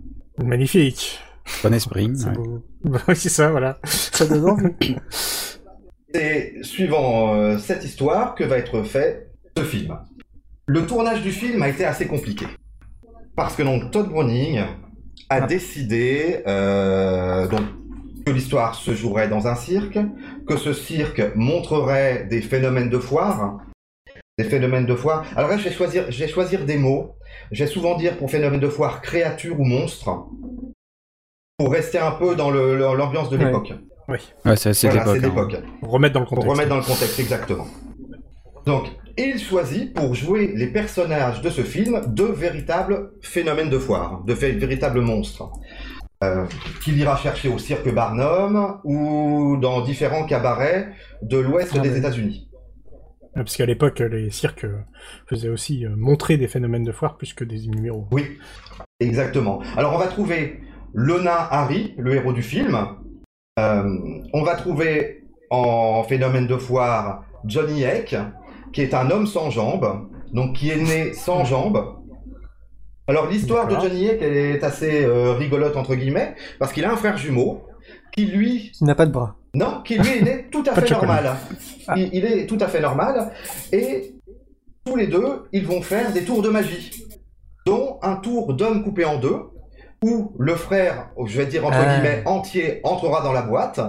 Magnifique. Bon esprit. C'est ouais. beau. <laughs> Oui, c'est ça, voilà. Ça donne envie. <laughs> C'est suivant euh, cette histoire que va être fait ce film? Le tournage du film a été assez compliqué. Parce que donc Todd Browning a Ah. décidé euh, donc, que l'histoire se jouerait dans un cirque, que ce cirque montrerait des phénomènes de foire. Des phénomènes de foire. Alors là, je vais choisir, je vais choisir des mots. Je vais souvent dire pour phénomène de foire créature ou monstre. Pour rester un peu dans l'ambiance de Ouais. Ouais, c'est Voilà, c'est l'époque. hein. Remettre dans le Pour contexte. remettre dans le contexte, exactement. Donc, il choisit pour jouer les personnages de ce film de véritables phénomènes de foire, de vé- véritables monstres. Euh, qu'il ira chercher au cirque Barnum ou dans différents cabarets de l'ouest Ah des ouais. États-Unis. Ah, Parce qu'à l'époque, les cirques faisaient aussi euh, montrer des phénomènes de foire plus que des numéros. Oui, exactement. Alors, on va trouver le nain Harry, le héros du film. Euh, on va trouver en phénomène de foire Johnny Eck, qui est un homme sans jambes, donc qui est né sans jambes. Alors l'histoire de. Johnny Heck elle est assez euh, rigolote entre guillemets parce qu'il a un frère jumeau qui lui Il n'a pas de bras. non qui lui est né <laughs> tout à fait normal. Il, il est tout à fait normal et tous les deux ils vont faire des tours de magie, dont un tour d'homme coupé en deux où le frère, je vais dire entre Ah. guillemets entier, entrera dans la boîte.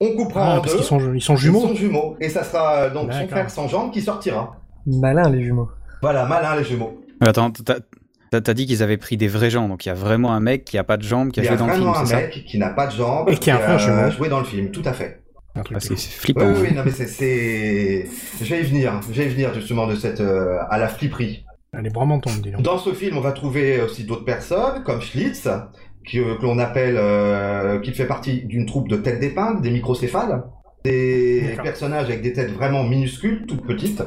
On coupera Ah, en parce deux. qu'ils sont, ils sont Ils jumeaux. sont jumeaux. Et ça sera euh, donc son frère sans jambes qui sortira. Malin, les jumeaux. Voilà, malin les jumeaux. Attends, t'as- dit qu'ils avaient pris des vrais gens, donc il y a vraiment un mec qui a pas de jambes qui a Il y a joué dans le film, vraiment un c'est ça mec qui n'a pas de jambes Et qui a un joué dans le film, tout à fait. Un Ah, C'est flippant. oui, oui, non mais c'est, c'est... Je vais y venir, je vais y venir justement de cette... euh, à la flipperie. Elle est vraiment dis donc. Dans ce film, on va trouver aussi d'autres personnes, comme Schlitz, qui, euh, que l'on appelle... euh, qui fait partie d'une troupe de têtes d'épingle, des microcéphales. Des personnages avec des têtes vraiment minuscules, toutes petites.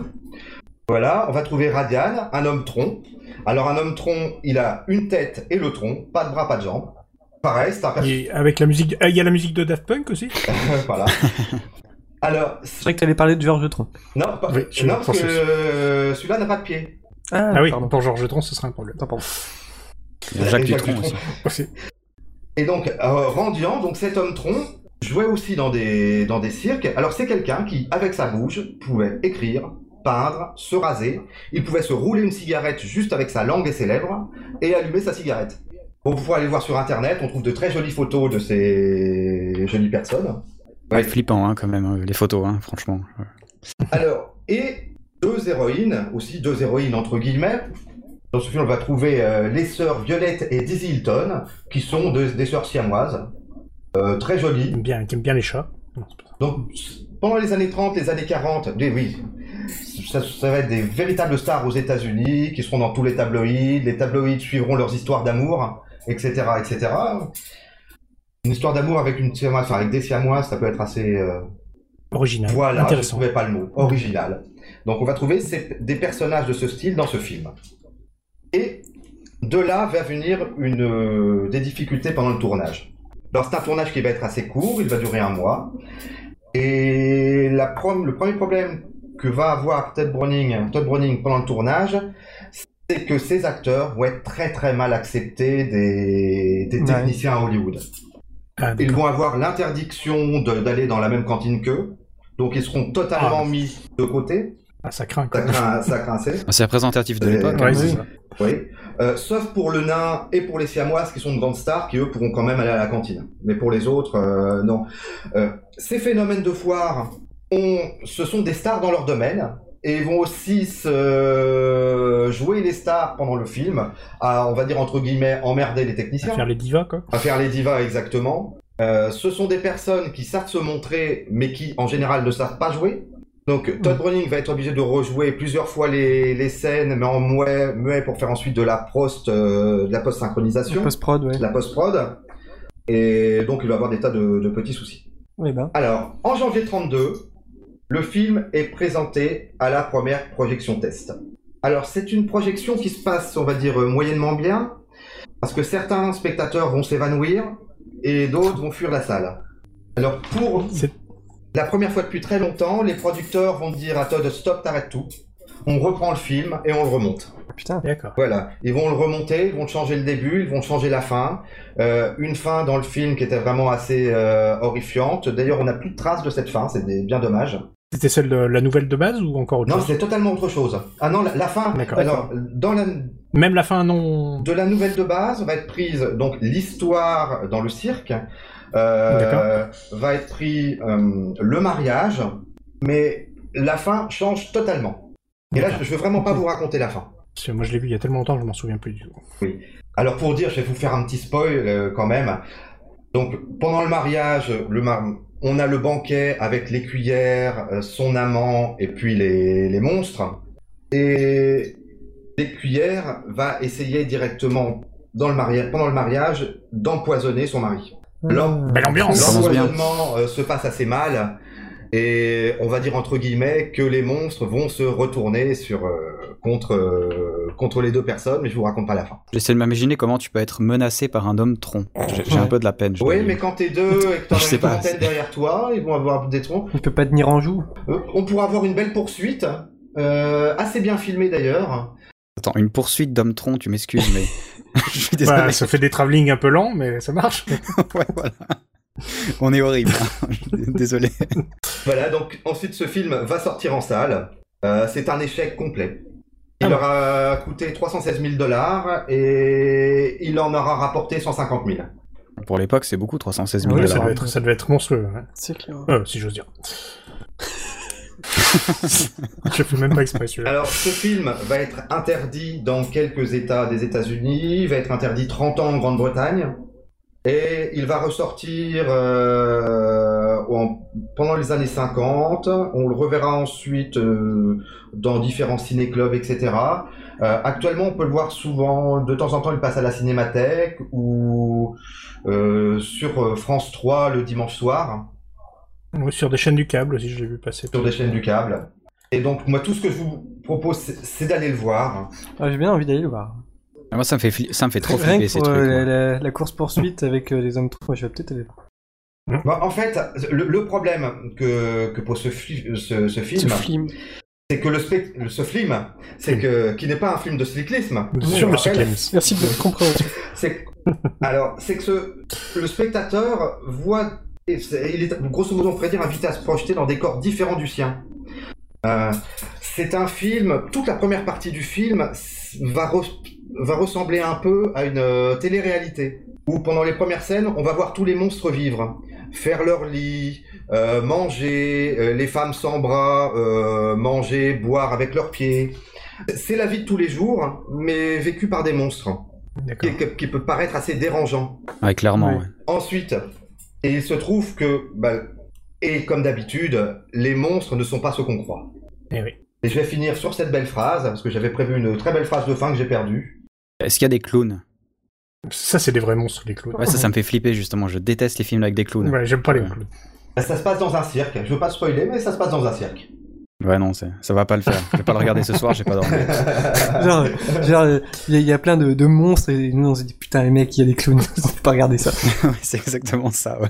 Voilà, on va trouver Radian, un homme tronc. Alors un homme tronc, il a une tête et le tronc, pas de bras, pas de jambes. Pareil, c'est un personnage... Et avec la musique, ah, il y a la musique de Daft Punk aussi. <laughs> voilà. <laughs> Alors, C'est vrai que t'allais parler de Georges Tron. non, pas- Oui, je non parce que euh, celui-là n'a pas de pied. Ah, Ah oui, pardon. pour Georges Tron, ce serait un problème. Pardon. Jacques Dutronc aussi. Aussi. Et donc, euh, Randian, donc cet homme tronc, jouait aussi dans des, dans des cirques. Alors, c'est quelqu'un qui, avec sa bouche, pouvait écrire, peindre, se raser. Il pouvait se rouler une cigarette juste avec sa langue et ses lèvres et allumer sa cigarette. Bon, vous pouvez aller voir sur internet, on trouve de très jolies photos de ces jolies personnes. Ouais, flippant hein, quand même, euh, les photos, hein, franchement. Alors, et deux héroïnes, aussi deux héroïnes entre guillemets. Dans ce film, on va trouver euh, les sœurs Violette et Dizzy Hilton, qui sont de- des sœurs siamoises, euh, très jolies. Qui aime bien, qui aime bien les chats. Donc, pendant les années 30, les années 40, des- oui, ça, ça va être des véritables stars aux États-Unis, qui seront dans tous les tabloïds. Les tabloïds suivront leurs histoires d'amour, etc., etc. Une histoire d'amour avec une siamoise, enfin avec des siamoises, ça peut être assez. euh, Original. voilà, je ne trouvais pas le mot. Original. Donc on va trouver des personnages de ce style dans ce film. Et de là va venir une, euh, des difficultés pendant le tournage. Alors c'est un tournage qui va être assez court, il va durer un mois. Et la le premier problème que va avoir Todd Browning, Todd Browning pendant le tournage, c'est que ces acteurs vont être très très mal acceptés des, des Ouais. techniciens à Hollywood. Ah, Ils vont avoir l'interdiction d'aller dans la même cantine qu'eux. Donc ils seront totalement Ah. mis de côté. Ah, ça craint. Ça Quoi. craint, ça craint assez. C'est représentatif de l'époque. Ouais, hein. oui. ça. Oui. Euh, sauf pour le nain et pour les siamoises qui sont de grandes stars qui eux pourront quand même aller à la cantine. Mais pour les autres, euh, non. Euh, ces phénomènes de foire, ont, ce sont des stars dans leur domaine. Et ils vont aussi se jouer les stars pendant le film, à, on va dire entre guillemets, emmerder les techniciens. À faire les divas, quoi. à faire les divas exactement. Euh, ce sont des personnes qui savent se montrer, mais qui en général ne savent pas jouer. Donc Todd Browning va être obligé de rejouer plusieurs fois les, les scènes, mais en muet, muet pour faire ensuite de la post, euh, de la post synchronisation, Post-prod, ouais. de la post prod. Et donc il va avoir des tas de, de petits soucis. Oui, ben. Alors en janvier 32, le film est présenté à la première projection test. Alors c'est une projection qui se passe, on va dire, euh, moyennement bien, parce que certains spectateurs vont s'évanouir et d'autres vont fuir la salle. Alors pour la première fois depuis très longtemps, les producteurs vont dire à Todd stop, t'arrêtes tout. On reprend le film et on le remonte. Putain. D'accord. Voilà, ils vont le remonter, ils vont changer le début, ils vont changer la fin. Euh, une fin dans le film qui était vraiment assez euh, horrifiante. D'ailleurs, on n'a plus de traces de cette fin, c'est des- bien dommage. C'était celle de la nouvelle de base ou encore autre Non, chose? c'est totalement autre chose. Ah non, la, la fin. D'accord. Alors, dans la, Même la fin non. de la nouvelle de base va être prise donc l'histoire dans le cirque. Euh, va être pris euh, le mariage, mais la fin change totalement. Et là, je je veux vraiment pas vous raconter la fin. Parce que moi je l'ai vu il y a tellement longtemps, je m'en souviens plus du tout. Alors pour dire, je vais vous faire un petit spoil euh, quand même. Donc pendant le mariage, le mar- on a le banquet avec les cuillères, euh, son amant et puis les, les monstres. Et l'écuyère va essayer directement dans le mariage, pendant le mariage d'empoisonner son mari. Alors, Belle ambiance. Ça commence bien. L'empoisonnement euh, se passe assez mal. Et on va dire entre guillemets que les monstres vont se retourner sur euh, contre euh, contre les deux personnes, mais je vous raconte pas la fin. J'essaie de m'imaginer comment tu peux être menacé par un homme tronc. J'ai un peu de la peine. je Oui, mais dire. quand t'es deux et que t'en <laughs> Je as sais une pas, trentaine derrière toi, ils vont avoir des troncs. Il peut pas tenir en joue. Euh, on pourra avoir une belle poursuite euh, assez bien filmé d'ailleurs. Attends, une poursuite d'homme-tronc, tu m'excuses, mais <laughs> <laughs> je suis désolé. Ça fait des travelling un peu lents, mais ça marche. <laughs> ouais, voilà. On est horrible. hein. désolé. Voilà, donc ensuite ce film va sortir en salle. Euh, c'est un échec complet. Il Ah. leur a coûté 316 000 dollars et il en aura rapporté 150 000. Pour l'époque, c'est beaucoup, 316 000 Oui, Ouais, dollars. ça, devait être, ça devait être monstrueux. C'est clair. Euh, si j'ose dire. <laughs> Je fais même pas exprès celui-là. Alors ce film va être interdit dans quelques États des États-Unis, va être interdit 30 ans en Grande-Bretagne et il va ressortir euh, en- pendant les années 50. On le reverra ensuite euh, dans différents ciné-clubs, etc. Euh, actuellement, on peut le voir souvent. De temps en temps, il passe à la Cinémathèque ou sur France 3 le dimanche soir. Oui, sur des chaînes du câble aussi, je l'ai vu passer. sur des chaînes du câble. Et donc, moi, tout ce que je vous propose, c'est d'aller le voir. Ah, J'ai bien envie d'aller le voir. Ah, Moi, ça me fait, fli- ça me fait trop flipper ces trucs. euh, la, la course poursuite avec euh, les hommes trop, je vais peut-être aller voir. Bon, en fait, le, le problème que, que pose ce, fi- ce, ce Ce film, film. c'est que le spect- ce film, c'est que qui n'est pas un film de cyclisme. Sur le cyclisme. Merci de votre <laughs> compréhension. Alors, c'est que ce, le spectateur voit, et il est grosso modo on pourrait dire invité à se projeter dans des corps différents du sien. Euh, c'est un film. Toute la première partie du film va re- va ressembler un peu à une euh, télé-réalité où pendant les premières scènes, on va voir tous les monstres vivre, faire leur lit, euh, manger, euh, les femmes sans bras, euh, manger, boire avec leurs pieds. C'est la vie de tous les jours, mais vécue par des monstres qui, qui peut paraître assez dérangeant. Ouais, clairement. Ouais. Ensuite, et il se trouve que, bah, et comme d'habitude, les monstres ne sont pas ce qu'on croit. Eh oui. Et je vais finir sur cette belle phrase, parce que j'avais prévu une très belle phrase de fin que j'ai perdue. Est-ce qu'il y a des clowns? Ça, c'est des vrais monstres, les clowns. Ouais, ça, ça me fait flipper justement. Je déteste les films avec des clowns. Ouais, j'aime pas les clowns. Ça se passe dans un cirque. Je veux pas spoiler, mais ça se passe dans un cirque. Ouais, non, ça va pas le faire. Je vais pas le regarder ce soir, j'ai pas dormi. <laughs> Genre, genre, il y, a- il y a plein de, de monstres et nous on se dit putain les mecs, il y a des clowns, <laughs> on peut pas regarder ça. <laughs> C'est exactement ça, ouais.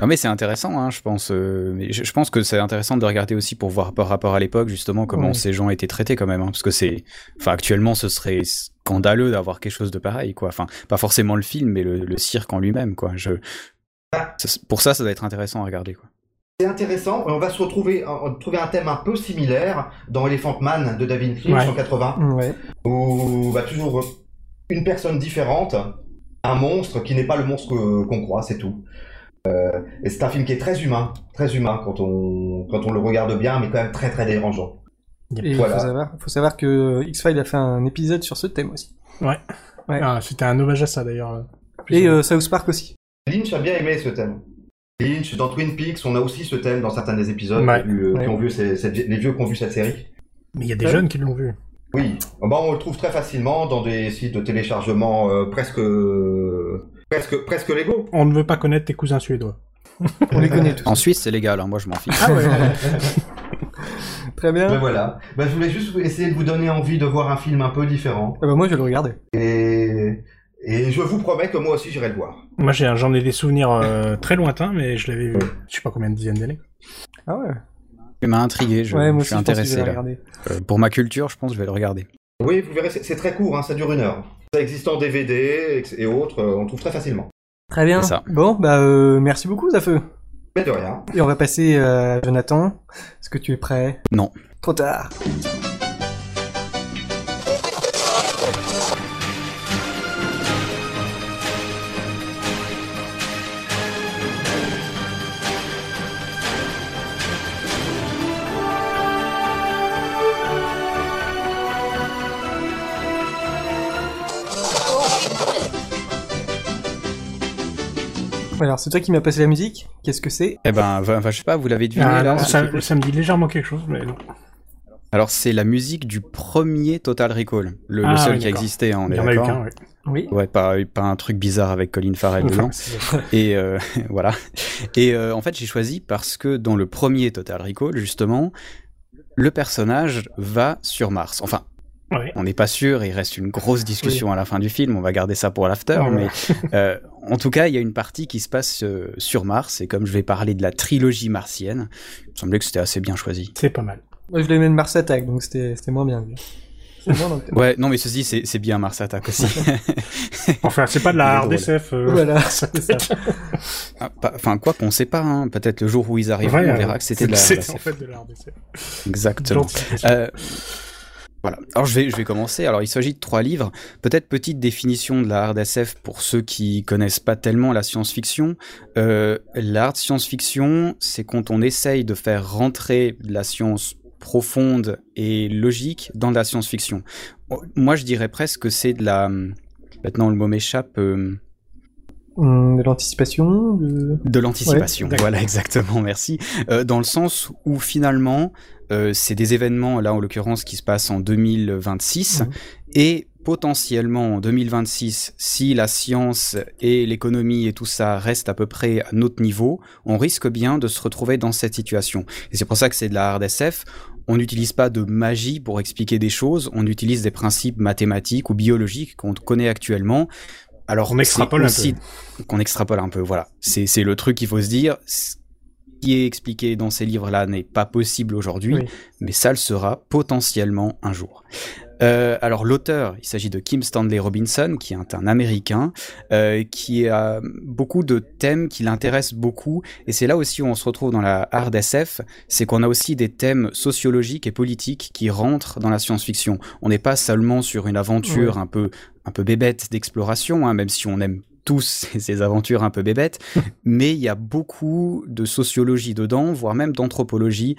non mais c'est intéressant, hein, je pense. euh, mais je, je pense que c'est intéressant de regarder aussi pour voir par rapport à l'époque justement comment Ouais. ces gens étaient traités quand même, hein, parce que c'est, enfin actuellement ce serait scandaleux d'avoir quelque chose de pareil, quoi. Enfin, pas forcément le film, mais le, le cirque en lui-même, quoi. Je, ça- pour ça, ça doit être intéressant à regarder, quoi. C'est intéressant. On va se retrouver, on va trouver un thème un peu similaire dans Elephant Man de David Lynch Ouais. en 80. Ouais. où bah, toujours une personne différente, un monstre qui n'est pas le monstre qu'on croit, c'est tout. Euh, et c'est un film qui est très humain, très humain quand on, quand on le regarde bien, mais quand même très très dérangeant. Il Voilà. faut savoir, faut savoir que X-Files a fait un épisode sur ce thème aussi. Ouais. Ah, c'était un hommage à ça, d'ailleurs. Et euh, South Park aussi. Lynch a bien aimé ce thème. Lynch, dans Twin Peaks, on a aussi ce thème dans certains des épisodes Ouais. qui, euh, qui ont vu ces- les vieux qui ont vu cette série. Mais il y a des Ouais. jeunes qui l'ont vu. Oui, bah, on le trouve très facilement dans des sites de téléchargement euh, presque, presque, presque légaux. On ne veut pas connaître tes cousins suédois. <laughs> On les connaît tous. En Suisse, c'est légal, hein, moi je m'en fiche. Ah ouais <laughs> <laughs> Très bien. Ben voilà. Ben, je voulais juste essayer de vous donner envie de voir un film un peu différent. Ah bah moi je vais le regarder. Et, et je vous promets que moi aussi j'irai le voir. Moi, j'ai- j'en ai des souvenirs euh, <laughs> très lointains, mais je l'avais vu, je sais pas combien de dizaines d'années. Ah ouais. Tu m'as intrigué, je, ouais, moi je aussi suis je intéressé là. regarder. Euh, pour ma culture, je pense que je vais le regarder. Oui, vous verrez, c'est c'est très court, hein, ça dure une heure. Ça existe en DVD et, et autres, euh, on le trouve très facilement. Très bien. C'est ça. Bon, bah euh, merci beaucoup Zafeu. Mais de rien. Et on va passer à Jonathan. Est-ce que tu es prêt? Non. Trop tard. Alors, c'est toi qui m'as passé la musique. Qu'est-ce que c'est? Eh ben, enfin, je sais pas, vous l'avez deviné Ah, là ça, me dit légèrement quelque chose, mais non. Alors, c'est la musique du premier Total Recall, le, le Ah, seul oui, qui a existé, hein, on Il est y en a eu. Oui. Ouais, pas, pas un truc bizarre avec Colin Farrell dedans. <laughs> Et euh, <laughs> voilà. Et euh, en fait, j'ai choisi parce que dans le premier Total Recall, justement, le personnage va sur Mars. Enfin, Ouais. On n'est pas sûr, il reste une grosse discussion à la fin du film, on va garder ça pour l'after, mais <laughs> euh, en tout cas, il y a une partie qui se passe euh, sur Mars, et comme je vais parler de la trilogie martienne, il me semblait que c'était assez bien choisi. C'est pas mal. Moi, je l'ai mis de Mars Attack, donc c'était c'était moins bien. C'est moins dans le thème. Ouais, non mais ceci, c'est c'est bien Mars Attack aussi. <laughs> Enfin, c'est pas de la. RDSF. euh, <laughs> Voilà, c'est ça. Ah, pas- Enfin, quoi qu'on sait pas, hein, peut-être le jour où ils arriveront, ouais, on euh, verra que c'était de la C'était en fait de la RDSF. Exactement. Euh, voilà. Alors je vais, je vais commencer. Alors il s'agit de trois livres. Peut-être petite définition de la RDSF pour ceux qui connaissent pas tellement la science-fiction. Euh, L'art science-fiction, c'est quand on essaye de faire rentrer de la science profonde et logique dans de la science-fiction. Moi je dirais presque que c'est de la... Maintenant le mot m'échappe. euh, Hum, de l'anticipation, de... de l'anticipation, Ouais, voilà <laughs> exactement, merci. Euh, dans le sens où finalement, euh, c'est des événements, là en l'occurrence, qui se passent en 2026, Mhm. et potentiellement en 2026, si la science et l'économie et tout ça restent à peu près à notre niveau, on risque bien de se retrouver dans cette situation. Et c'est pour ça que c'est de la hard SF. On n'utilise pas de magie pour expliquer des choses, on utilise des principes mathématiques ou biologiques qu'on connaît actuellement. Alors, On extrapole un aussi qu'on extrapole un peu, voilà. C'est c'est le truc qu'il faut se dire. Qui est expliqué dans ces livres-là n'est pas possible aujourd'hui, Oui. mais ça le sera potentiellement un jour. Euh, alors l'auteur, il s'agit de Kim Stanley Robinson, qui est un Américain, euh, qui a beaucoup de thèmes qui l'intéressent beaucoup, et c'est là aussi où on se retrouve dans la hard SF, c'est qu'on a aussi des thèmes sociologiques et politiques qui rentrent dans la science-fiction. On n'est pas seulement sur une aventure un peu un peu bébête d'exploration, hein, même si on aime tous <laughs> ces- aventures un peu bébêtes, <laughs> mais il y a beaucoup de sociologie dedans, voire même d'anthropologie,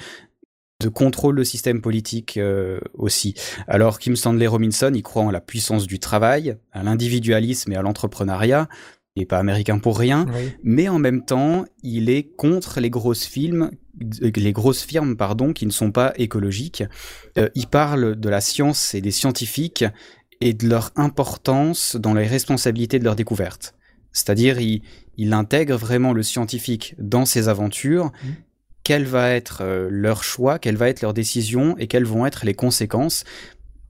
de contrôle de système politique euh, aussi. Alors Kim Stanley Robinson, il croit en la puissance du travail, à l'individualisme et à l'entrepreneuriat. Il n'est pas américain pour rien, Oui. mais en même temps, il est contre les grosses films, les grosses firmes pardon, qui ne sont pas écologiques. Euh, il parle de la science et des scientifiques et de leur importance dans les responsabilités de leurs découvertes. C'est-à-dire, il, il intègre vraiment le scientifique dans ses aventures. Quel va être euh, leur choix, quelle va être leur décision et quelles vont être les conséquences?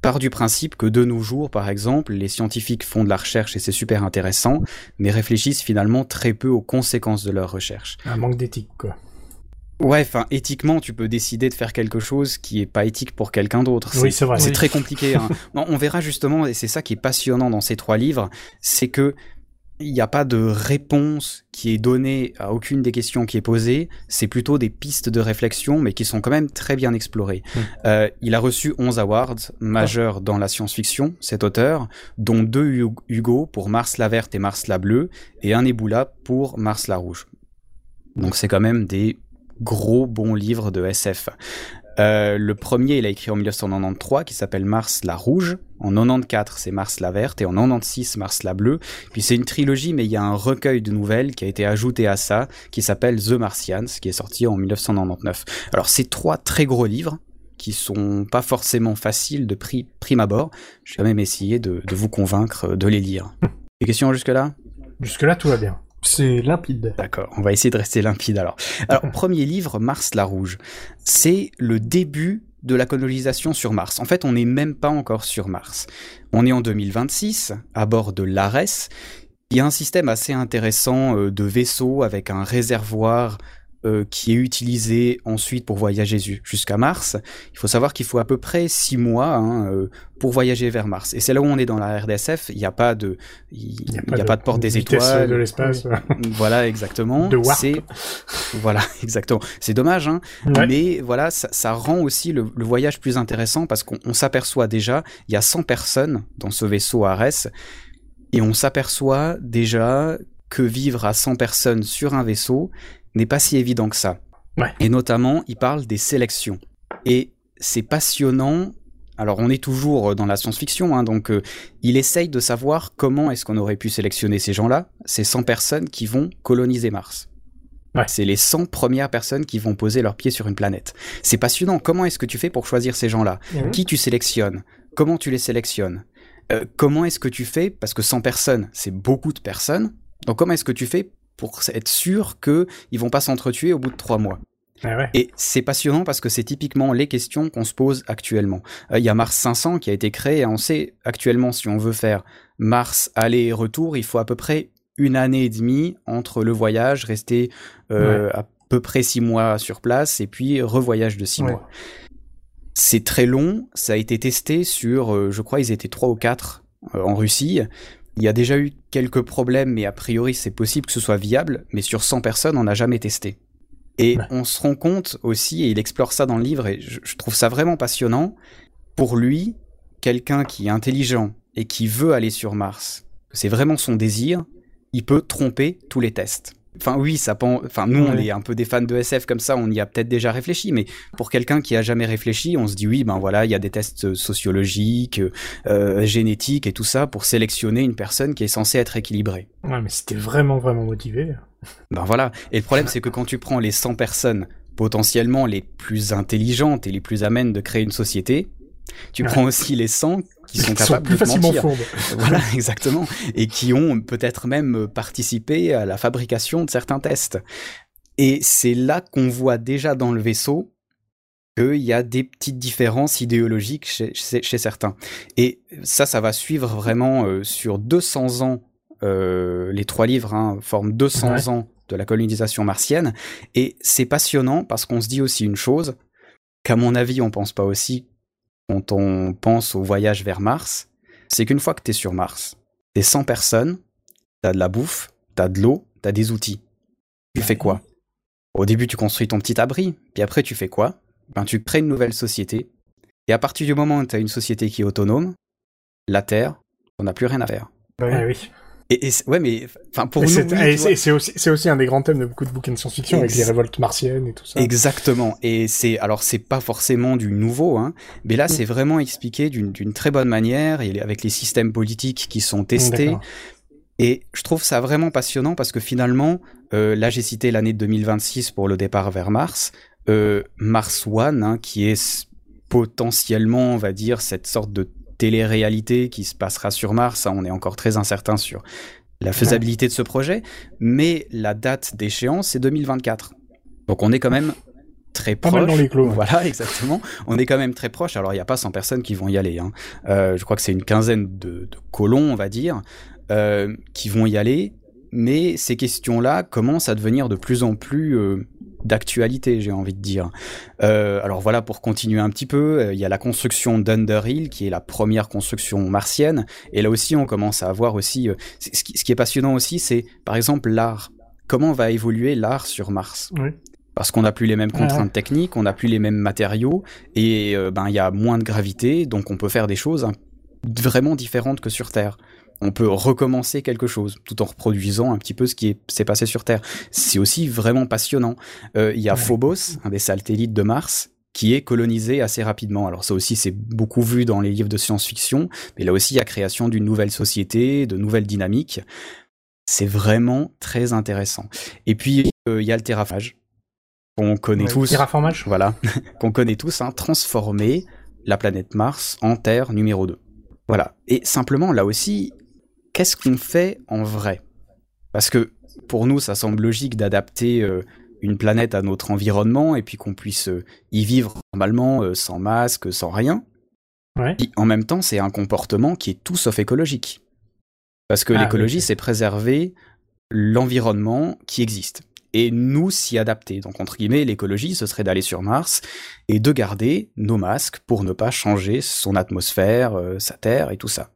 Part du principe que de nos jours, par exemple, les scientifiques font de la recherche et c'est super intéressant, mais réfléchissent finalement très peu aux conséquences de leur recherche. Un manque d'éthique, quoi. Ouais, enfin, éthiquement, tu peux décider de faire quelque chose qui est pas éthique pour quelqu'un d'autre. Oui, c'est vrai. C'est Oui. très compliqué. hein. <laughs> Bon, on verra justement, et c'est ça qui est passionnant dans ces trois livres, c'est que il n'y a pas de réponse qui est donnée à aucune des questions qui est posée. C'est plutôt des pistes de réflexion, mais qui sont quand même très bien explorées. Mm. Euh, il a reçu 11 awards majeurs dans la science-fiction, cet auteur, dont deux Hu- Hugo pour Mars la verte et Mars la bleue, et un Eboula pour Mars la rouge. Donc c'est quand même des gros bons livres de SF. Euh, le premier, il a écrit en 1993, qui s'appelle Mars la rouge. En 94, c'est Mars la verte. Et en 96, Mars la bleue. Puis c'est une trilogie, mais il y a un recueil de nouvelles qui a été ajouté à ça, qui s'appelle The Martians, qui est sorti en 1999. Alors c'est trois très gros livres qui sont pas forcément faciles de pri- prime abord. Je vais même essayer de, de vous convaincre de les lire. <laughs> Des questions jusque-là? Jusque-là, tout va bien. C'est limpide. D'accord, on va essayer de rester limpide alors. Alors, premier livre, Mars la Rouge. C'est le début de la colonisation sur Mars. En fait, on n'est même pas encore sur Mars. On est en 2026, à bord de l'Ares. Il y a un système assez intéressant euh, de vaisseaux avec un réservoir euh, qui est utilisé ensuite pour voyager ju- jusqu'à Mars. Il faut savoir qu'il faut à peu près six mois hein, euh, pour voyager vers Mars. Et c'est là où on est dans la RDSF. Il n'y a pas de, il, il y a pas de porte des étoiles. de l'espace. Voilà, exactement. De warp. Voilà, <laughs> exactement. C'est dommage, hein. Ouais. Mais voilà, ça, ça rend aussi le, le voyage plus intéressant parce qu'on on s'aperçoit déjà, il y a 100 personnes dans ce vaisseau Ares, et on s'aperçoit déjà que vivre à 100 personnes sur un vaisseau n'est pas si évident que ça. Ouais. Et notamment, il parle des sélections. Et c'est passionnant. Alors, on est toujours dans la science-fiction, hein, donc euh, il essaye de savoir comment est-ce qu'on aurait pu sélectionner ces gens-là, ces 100 personnes qui vont coloniser Mars. Ouais. C'est les 100 premières personnes qui vont poser leurs pieds sur une planète. C'est passionnant. Comment est-ce que tu fais pour choisir ces gens-là? Mhm. Qui tu sélectionnes? Comment tu les sélectionnes? Euh, Comment est-ce que tu fais? Parce que 100 personnes, c'est beaucoup de personnes. Donc comment est-ce que tu fais pour être sûr qu'ils vont pas s'entretuer au bout de trois mois Ah Et c'est passionnant parce que c'est typiquement les questions qu'on se pose actuellement. Euh, il y a Mars 500 qui a été créé et on sait actuellement si on veut faire Mars aller et retour, il faut à peu près une année et demie entre le voyage, rester euh, à peu près six mois sur place et puis revoyage de six Ouais. mois. C'est très long, ça a été testé sur, euh, je crois, ils étaient trois ou quatre en Russie. Il y a déjà eu quelques problèmes, mais a priori c'est possible que ce soit viable, mais sur 100 personnes, on n'a jamais testé. Et Ouais. on se rend compte aussi, et il explore ça dans le livre, et je, je trouve ça vraiment passionnant, pour lui, quelqu'un qui est intelligent et qui veut aller sur Mars, que c'est vraiment son désir, il peut tromper tous les tests. Enfin oui, ça pen- enfin nous on Ouais. est un peu des fans de SF comme ça, on y a peut-être déjà réfléchi, mais pour quelqu'un qui a jamais réfléchi, on se dit oui, ben voilà, il y a des tests sociologiques, euh, génétiques et tout ça pour sélectionner une personne qui est censée être équilibrée. Ouais, mais c'était vraiment, vraiment motivé. <laughs> Ben voilà. Et le problème, c'est que quand tu prends les 100 personnes potentiellement les plus intelligentes et les plus amènes de créer une société, tu prends aussi les 100 qui sont capables plus de facilement mentir. Voilà, <laughs> exactement. Et qui ont peut-être même participé à la fabrication de certains tests. Et c'est là qu'on voit déjà dans le vaisseau qu'il y a des petites différences idéologiques chez, chez- chez certains. Et ça, ça va suivre vraiment euh, sur 200 ans. euh, les trois livres hein, forment 200 Ouais. ans de la colonisation martienne. Et c'est passionnant parce qu'on se dit aussi une chose qu'à mon avis, on pense pas aussi quand on pense au voyage vers Mars, c'est qu'une fois que tu es sur Mars, t'es 100 personnes, t'as de la bouffe, t'as de l'eau, t'as des outils. Tu fais quoi? Au début, tu construis ton petit abri, puis après, tu fais quoi? Ben, tu crées une nouvelle société. Et à partir du moment où tu as une société qui est autonome, la Terre, on n'a plus rien à faire. Ah oui. Et, ouais, mais enfin pour nous, c'est oui, aussi, c'est aussi un des grands thèmes de beaucoup de bouquins de science-fiction avec les révoltes martiennes et tout ça. Exactement. Et c'est alors c'est pas forcément du nouveau, hein, mais là Mm. c'est vraiment expliqué d'une d'une très bonne manière et avec les systèmes politiques qui sont testés. Et je trouve ça vraiment passionnant parce que finalement, euh, là j'ai cité l'année de 2026 pour le départ vers Mars, euh, Mars One, hein, qui est potentiellement, on va dire, cette sorte de télé-réalité qui se passera sur Mars. hein, on est encore très incertain sur la faisabilité de ce projet, mais la date d'échéance c'est 2024. Donc on est quand même très Pas proche. mal dans les clos. Voilà, exactement. On est quand même très proche. Alors, il n'y a pas 100 personnes qui vont y aller. Hein. Euh, je crois que c'est une quinzaine de, de colons, on va dire, euh, qui vont y aller. Mais ces questions-là commencent à devenir de plus en plus euh, d'actualité, j'ai envie de dire. Euh, alors voilà, pour continuer un petit peu, euh, il y a la construction d'Underhill, qui est la première construction martienne. Et là aussi, on commence à avoir aussi... ce, qui, ce qui est passionnant aussi, c'est par exemple l'art. Comment va évoluer l'art sur Mars? Oui. parce qu'on n'a plus les mêmes contraintes ouais. techniques, on n'a plus les mêmes matériaux, et euh, ben il y a moins de gravité, donc on peut faire des choses hein, vraiment différentes que sur Terre. On peut recommencer quelque chose tout en reproduisant un petit peu ce qui est- s'est passé sur Terre. C'est aussi vraiment passionnant. Euh, Il y a. Phobos, un des satellites de Mars, qui est colonisé assez rapidement. Alors ça aussi c'est beaucoup vu dans les livres de science-fiction, mais là aussi il y a création d'une nouvelle société, de nouvelles dynamiques. C'est vraiment très intéressant. Et puis euh, il y a le terraphage qu'on connaît Ouais, tous. Terraformage Voilà, <laughs> qu'on connaît tous, hein, transformer la planète Mars en Terre numéro 2. Voilà. Et simplement, là aussi, qu'est-ce qu'on fait en vrai? Parce que pour nous, ça semble logique d'adapter euh, une planète à notre environnement et puis qu'on puisse euh, y vivre normalement, euh, sans masque, sans rien. Ouais. Puis, en même temps, c'est un comportement qui est tout sauf écologique. Parce que Ah, l'écologie, c'est préserver l'environnement qui existe. Et nous s'y adapter. Donc, entre guillemets, l'écologie, ce serait d'aller sur Mars et de garder nos masques pour ne pas changer son atmosphère, sa Terre et tout ça.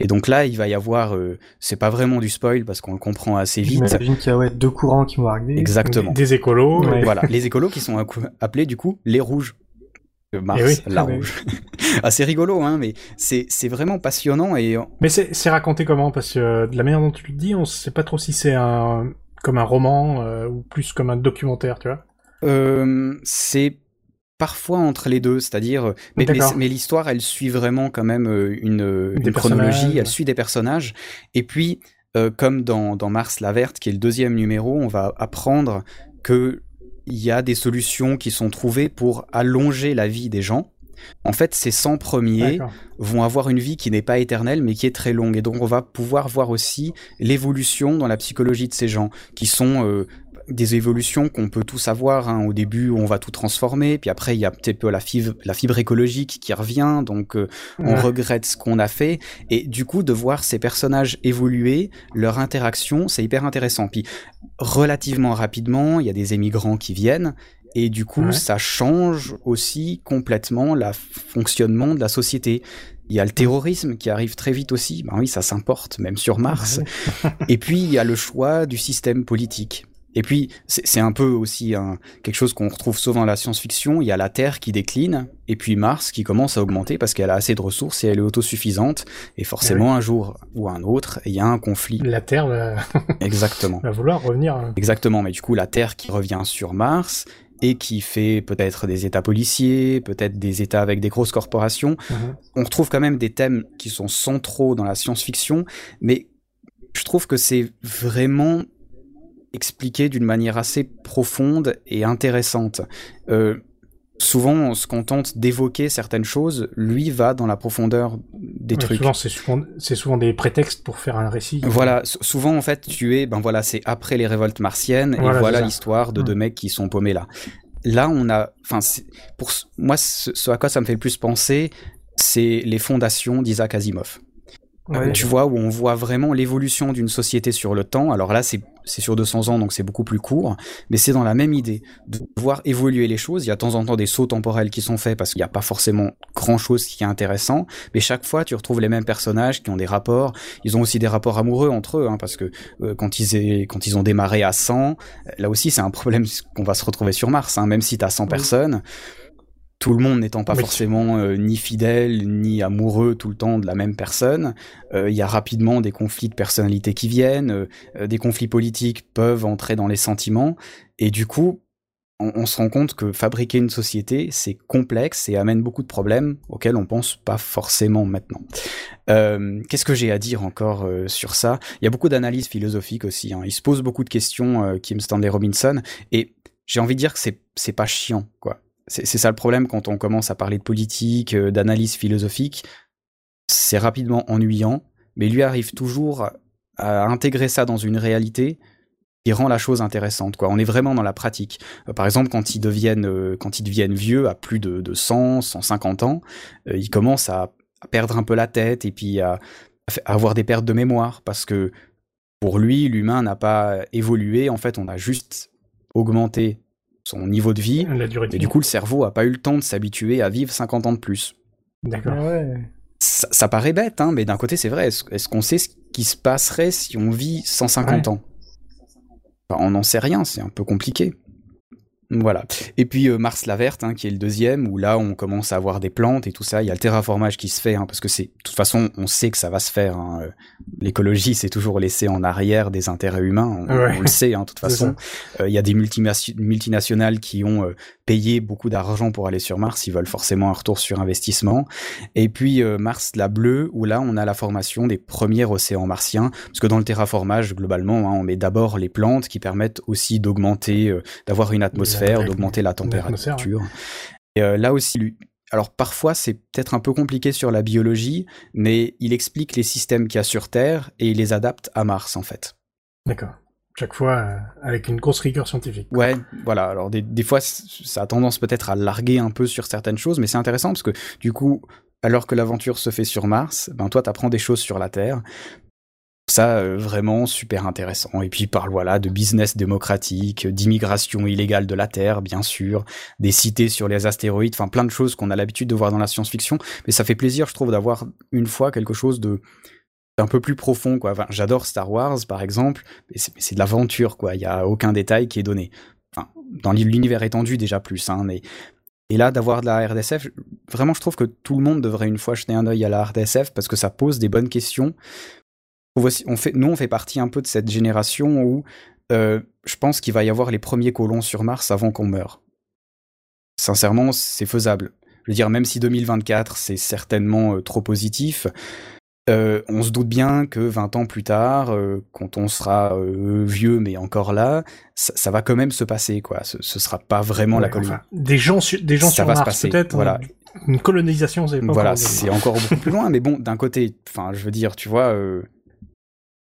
Et donc là, il va y avoir, euh, c'est pas vraiment du spoil parce qu'on le comprend assez vite. J'imagine qu'il y a ouais, deux courants qui vont arriver. Exactement. Des, des écolos. Ouais. Voilà, les <laughs> écolos qui sont appelés du coup les rouges. Euh, Mars, Eh oui. la Ah ouais. rouge. <laughs> ah, c'est rigolo, hein, mais c'est c'est vraiment passionnant et Mais c'est c'est raconté comment? Parce que euh, de la manière dont tu le dis, on sait pas trop si c'est un comme un roman euh, ou plus comme un documentaire, tu vois. euh, c'est parfois entre les deux, c'est-à-dire, euh, mais, mais, D'accord. mais l'histoire, elle suit vraiment quand même euh, une, euh, une chronologie, elle suit des personnages, et puis euh, comme dans, dans Mars la verte, qui est le deuxième numéro, on va apprendre que il y a des solutions qui sont trouvées pour allonger la vie des gens. En fait, ces 100 premiers vont avoir une vie qui n'est pas éternelle, mais qui est très longue. Et donc, on va pouvoir voir aussi l'évolution dans la psychologie de ces gens, qui sont... euh, des évolutions qu'on peut tous avoir. Hein. Au début, on va tout transformer, puis après, il y a peut-être peu la fibre, la fibre écologique qui revient, donc euh, on regrette ce qu'on a fait. Et du coup, de voir ces personnages évoluer, leur interaction, c'est hyper intéressant. Puis relativement rapidement, il y a des émigrants qui viennent. Et du coup, ça change aussi complètement le fonctionnement de la société. Il y a le terrorisme qui arrive très vite aussi. Ben oui, ça s'importe, même sur Mars. et puis, il y a le choix du système politique. Et puis, c'est un peu aussi un, quelque chose qu'on retrouve souvent dans la science-fiction. Il y a la Terre qui décline, et puis Mars qui commence à augmenter parce qu'elle a assez de ressources et elle est autosuffisante. Et forcément, un jour ou un autre, il y a un conflit. La Terre va... <laughs> Exactement. va vouloir revenir. Hein. Exactement. Mais du coup, la Terre qui revient sur Mars, et qui fait peut-être des États policiers, peut-être des États avec des grosses corporations. Mhm. On retrouve quand même des thèmes qui sont centraux dans la science-fiction, mais je trouve que c'est vraiment expliqué d'une manière assez profonde et intéressante. Euh, souvent, on se contente d'évoquer certaines choses, lui va dans la profondeur des trucs. Souvent, c'est souvent, souvent, des prétextes pour faire un récit. Voilà, souvent en fait, tu es, ben voilà, c'est après les révoltes martiennes, et voilà l'histoire de deux mecs qui sont paumés là. Là, on a, enfin, pour moi, ce, à quoi ça me fait le plus penser, c'est les fondations d'Isaac Asimov. Tu vois, où on voit vraiment l'évolution d'une société sur le temps. Alors là, c'est c'est sur 200 ans, donc c'est beaucoup plus court, mais c'est dans la même idée, de voir évoluer les choses. Il y a de temps en temps des sauts temporels qui sont faits parce qu'il n'y a pas forcément grand-chose qui est intéressant, mais chaque fois tu retrouves les mêmes personnages qui ont des rapports. Ils ont aussi des rapports amoureux entre eux, hein, parce que euh, quand, ils quand ils ont démarré à 100, là aussi c'est un problème qu'on va se retrouver sur Mars, hein, même si tu as 100 personnes tout le monde n'étant pas forcément euh, ni fidèle ni amoureux tout le temps de la même personne, euh, il y a rapidement des conflits de personnalité qui viennent, euh, des conflits politiques peuvent entrer dans les sentiments, et du coup, on, se rend compte que fabriquer une société, c'est complexe et amène beaucoup de problèmes auxquels on pense pas forcément maintenant. Qu'est-ce que j'ai à dire encore sur ça? Il y a beaucoup d'analyses philosophiques aussi. Hein. Il se pose beaucoup de questions, Kim Stanley Robinson, et j'ai envie de dire que c'est c'est pas chiant, quoi c'est ça le problème quand on commence à parler de politique, euh, d'analyse philosophique. C'est rapidement ennuyant, mais lui arrive toujours à intégrer ça dans une réalité qui rend la chose intéressante. Quoi. On est vraiment dans la pratique. Euh, par exemple, quand ils deviennent, euh, quand ils deviennent vieux, à plus de, de 100, 150 ans, ils commencent à, perdre un peu la tête et puis à, à avoir des pertes de mémoire parce que pour lui, l'humain n'a pas évolué. En fait, on a juste augmenté son niveau de vie. et du coup, le cerveau a pas eu le temps de s'habituer à vivre 50 ans de plus. D'accord. Ça, paraît bête, hein, mais d'un côté, c'est vrai. Est-ce qu'on sait ce qui se passerait si on vit 150 ans? On n'en sait rien, c'est un peu compliqué. Voilà. Et puis euh, Mars la verte, hein, qui est le deuxième, où là on commence à avoir des plantes et tout ça. Il y a le terraformage qui se fait, hein, parce que c'est, de toute façon, on sait que ça va se faire. Hein. L'écologie, c'est toujours laisser en arrière des intérêts humains. On, le sait, de toute <laughs> façon. Euh, il y a des multinationales qui ont euh, payé beaucoup d'argent pour aller sur Mars. Ils veulent forcément un retour sur investissement. Et puis Mars la bleue, où là on a la formation des premiers océans martiens, parce que dans le terraformage, globalement, on met d'abord les plantes qui permettent aussi d'augmenter, d'avoir une atmosphère d'augmenter la température. Et euh, là aussi, lui, alors parfois c'est peut-être un peu compliqué sur la biologie, mais il explique les systèmes qu'il y a sur Terre et il les adapte à Mars en fait. D'accord. Chaque fois euh, avec une grosse rigueur scientifique. Ouais, voilà. Alors des, des fois ça a tendance peut-être à larguer un peu sur certaines choses, mais c'est intéressant parce que du coup, alors que l'aventure se fait sur Mars, ben toi t'apprends des choses sur la Terre ça euh, vraiment super intéressant. Et puis il parle voilà de business démocratique, d'immigration illégale de la Terre, bien sûr, des cités sur les astéroïdes, enfin plein de choses qu'on a l'habitude de voir dans la science-fiction. Mais ça fait plaisir, je trouve, d'avoir une fois quelque chose de un peu plus profond quoi. J'adore Star Wars par exemple, mais c'est de l'aventure quoi. Il y a aucun détail qui est donné. Dans l'univers étendu déjà plus, hein, mais et là, d'avoir de la RDSF, vraiment, je trouve que tout le monde devrait une fois jeter un œil à la RDSF parce que ça pose des bonnes questions on fait, nous, on fait partie un peu de cette génération où euh, je pense qu'il va y avoir les premiers colons sur Mars avant qu'on meure. Sincèrement, c'est faisable. Je veux dire, même si 2024, c'est certainement euh, trop positif, euh, on se doute bien que 20 ans plus tard, quand on sera vieux mais encore là, ça, va quand même se passer, quoi. Ce, ce sera pas vraiment la colonie. des gens, des gens sur Mars, peut-être. Voilà. Une colonisation, c'est Voilà, c'est encore beaucoup plus loin. Mais bon, d'un côté, enfin, je veux dire, tu vois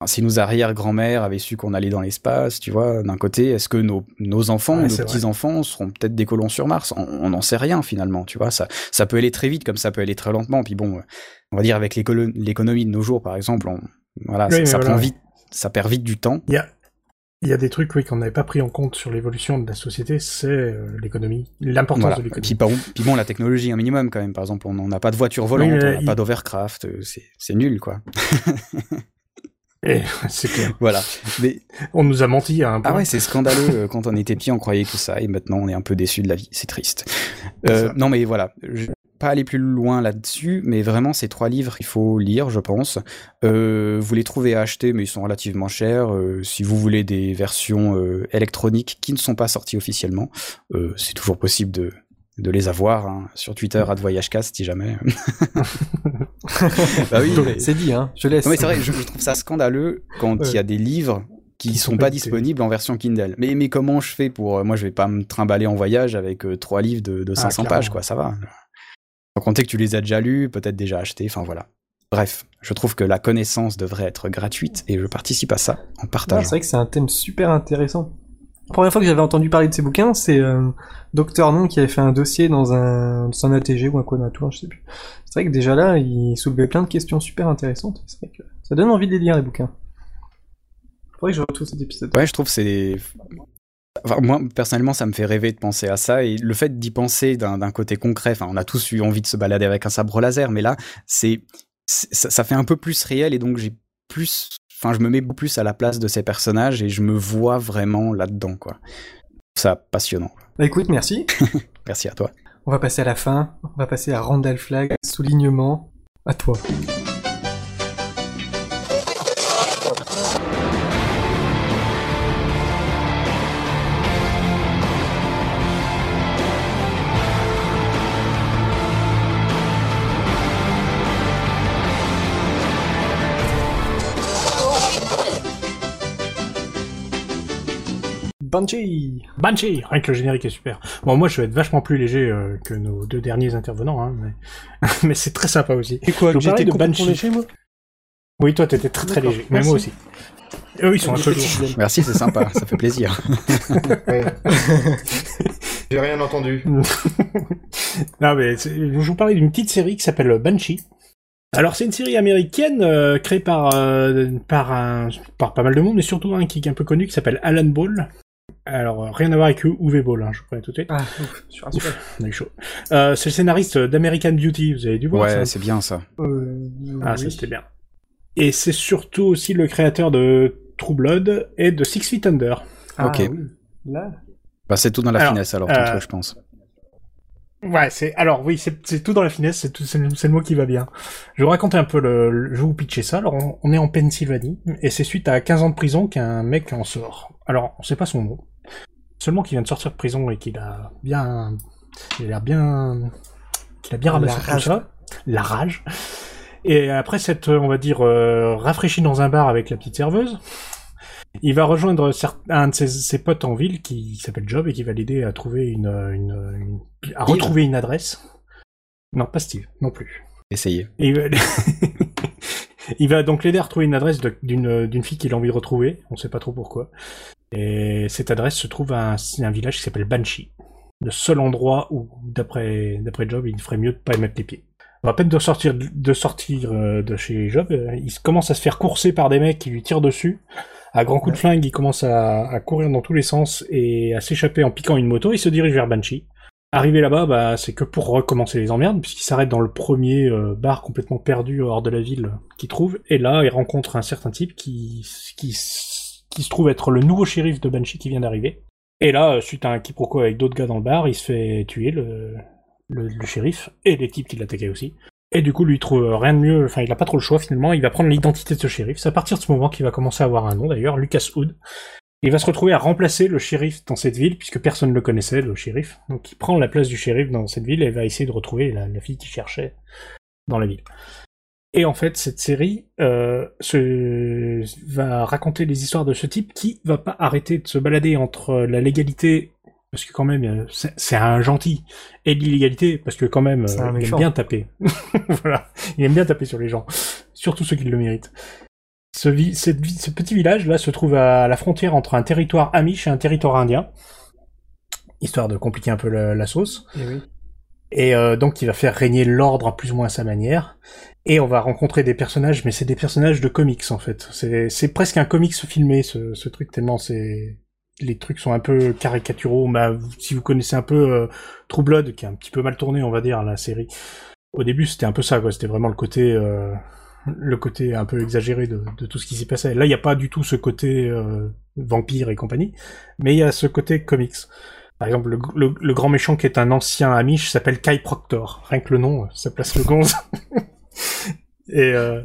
si nos arrière-grand-mères avaient su qu'on allait dans l'espace, tu vois, d'un côté, est-ce que nos, nos enfants, Ouais, nos petits-enfants seront peut-être des colons sur Mars? On n'en sait rien finalement, tu vois. Ça, ça peut aller très vite comme ça peut aller très lentement. Puis bon, on va dire avec l'économie de nos jours, par exemple, on, voilà, Oui, ça, mais ça voilà, prend ouais. vite, ça perd vite du temps. Il y a, il y a des trucs, oui, qu'on n'avait pas pris en compte sur l'évolution de la société, c'est euh, l'économie, l'importance Voilà. de l'économie. puis, puis bon, la technologie un minimum quand même. Par exemple, on n'a pas de voiture volante, Oui, on n'a il- pas d'overcraft, euh, c'est nul quoi. <laughs> Et <laughs> c'est clair. Voilà. Mais On nous a menti à un point. Ah ouais, c'est scandaleux. euh, Quand on était petit, on croyait tout ça, et maintenant on est un peu déçu de la vie. C'est triste. Euh, non, mais voilà. Je vais pas aller plus loin là-dessus, mais vraiment ces trois livres, il faut lire, je pense. Euh, vous les trouvez à acheter, mais ils sont relativement chers. Euh, si vous voulez des versions euh, électroniques qui ne sont pas sorties officiellement, euh, c'est toujours possible de de les avoir hein, sur Twitter à voyagecast si jamais. <laughs> bah oui, mais- C'est dit, hein, je laisse. non, mais c'est vrai, je, je trouve ça scandaleux quand il y a des livres qui Qui sont sont pas disponibles en version Kindle. Mais, mais comment je fais pour... euh, moi, je vais pas me trimballer en voyage avec euh, trois livres de, de Ah, 500 clairement. pages, quoi, ça va. Sans compter que tu les as déjà lus, peut-être déjà achetés, enfin voilà. Bref, je trouve que la connaissance devrait être gratuite et je participe à ça en Ah, partageant. c'est vrai que c'est un thème super intéressant. La première fois que j'avais entendu parler de ces bouquins, c'est euh, Dr. Non qui avait fait un dossier dans un, dans un ATG ou un Konatou, je sais plus. C'est vrai que déjà là, il soulevait plein de questions super intéressantes. C'est vrai que ça donne envie de les lire, les bouquins. Faudrait que je retrouve cet épisode. Ouais, je trouve que c'est. Moi, personnellement, ça me fait rêver de penser à ça. Et le fait d'y penser d'un côté concret, enfin, on a tous eu envie de se balader avec un sabre laser, mais là, c'est. ça fait un peu plus réel et donc j'ai plus. Enfin, je me mets beaucoup plus à la place de ces personnages et je me vois vraiment là-dedans, quoi. Je trouve Ça passionnant. Bah écoute, merci. <laughs> Merci à toi. On va passer à la fin. On va passer à Randall Flag, soulignement. À toi. Banshee Banshee, rien que le générique est super. Bon, moi, je vais être vachement plus léger euh, que nos deux derniers intervenants, hein, mais, <laughs> mais c'est très sympa aussi. Et quoi, j'étais de complètement Banshee. léger, moi? Oui, toi, t'étais très très léger, mais moi aussi. Eux, ils sont un peu lourds. Merci, c'est sympa, ça fait plaisir. <laughs> <laughs> J'ai rien entendu. Non, mais c'est- je vous parlais d'une petite série qui s'appelle Banshee. Alors, c'est une série américaine euh, créée par, euh, par, un, par pas mal de monde, mais surtout un qui est un peu connu qui s'appelle Alan Ball. Alors, euh, rien à voir avec Uwe Ball, hein, je vous préviens tout de suite. Ah, ouf, je suis rassuré. On a eu chaud. Euh, c'est le scénariste d'American Beauty, vous avez dû voir ça Ouais, c'est bien ça. Euh, Ah, oui. ça c'était bien. Et c'est surtout aussi le créateur de True Blood et de Six Feet Under. Ah, Ok. oui. Là, Bah, c'est tout dans la Alors, finesse alors, euh, truc, je pense. Ouais, c'est alors oui, c'est tout dans la finesse, c'est tout- c'est le, c'est le mot qui va bien. Je vais vous raconter un peu le, le- je vais vous pitcher ça. Alors on, on est en Pennsylvanie et c'est suite à 15 ans de prison qu'un mec en sort. Alors on sait pas son nom, seulement qu'il vient de sortir de prison et qu'il a bien, il a l'air bien, qu'il a bien La ramassé tout rage. ça, la rage. Et après cette, on va dire, euh, rafraîchi dans un bar avec la petite serveuse, il va rejoindre un de ses, ses potes en ville qui s'appelle Job et qui va l'aider à trouver une, une, une- à retrouver une adresse. Non, pas Steve, non plus. Essayez. Et il, va... <laughs> il va donc l'aider à retrouver une adresse d'une fille qu'il a envie de retrouver. On sait pas trop pourquoi. Et cette adresse se trouve à un, un village qui s'appelle Banshee. Le seul endroit où, d'après d'après Job, il ferait mieux de pas y mettre les pieds. À peine de sortir de sortir euh, de chez Job, euh, il commence à se faire courser par des mecs qui lui tirent dessus. À grands coups de flingue, il commence à, à courir dans tous les sens et à s'échapper en piquant une moto. Il se dirige vers Banshee. Arrivé là-bas, bah, c'est que pour recommencer les emmerdes, puisqu'il s'arrête dans le premier euh, bar complètement perdu hors de la ville qu'il trouve. Et là, il rencontre un certain type qui, qui, qui se trouve être le nouveau shérif de Banshee qui vient d'arriver. Et là, euh, suite à un quiproquo avec d'autres gars dans le bar, il se fait tuer, le, shérif, et les types qui l'attaquaient aussi. Et du coup, lui, il trouve rien de mieux, enfin, il a pas trop le choix finalement, il va prendre l'identité de ce shérif. C'est à partir de ce moment qu'il va commencer à avoir un nom d'ailleurs, Lucas Hood. Il va se retrouver à remplacer le shérif dans cette ville, puisque personne ne le connaissait, le shérif. Donc il prend la place du shérif dans cette ville et va essayer de retrouver la fille qu'il cherchait dans la ville. Et en fait, cette série euh, se... va raconter les histoires de ce type qui va pas arrêter de se balader entre la légalité, parce que quand même, euh, c'est un gentil, et l'illégalité, parce que quand même, euh, il aime bien taper. <laughs> voilà, il aime bien taper sur les gens, surtout ceux qui le méritent ce, vi- ce petit village là se trouve à la frontière entre un territoire amish et un territoire indien, histoire de compliquer un peu la, la sauce. Eh oui. Et euh, donc il va faire régner l'ordre à plus ou moins sa manière. Et on va rencontrer des personnages, mais c'est des personnages de comics en fait. C'est presque un comics filmé ce, truc tellement c'est les trucs sont un peu caricaturaux. Mais euh, si vous connaissez un peu euh, True Blood, qui est un petit peu mal tourné, on va dire la série. Au début c'était un peu ça. C'était vraiment le côté euh, le côté un peu exagéré de, tout ce qui s'y passait. Là il n'y a pas du tout ce côté euh, vampire et compagnie, mais il y a ce côté comics. Par exemple, le, le- le grand méchant qui est un ancien Amish s'appelle Kai Proctor. Rien que le nom, ça place le gonze. <laughs> Et euh,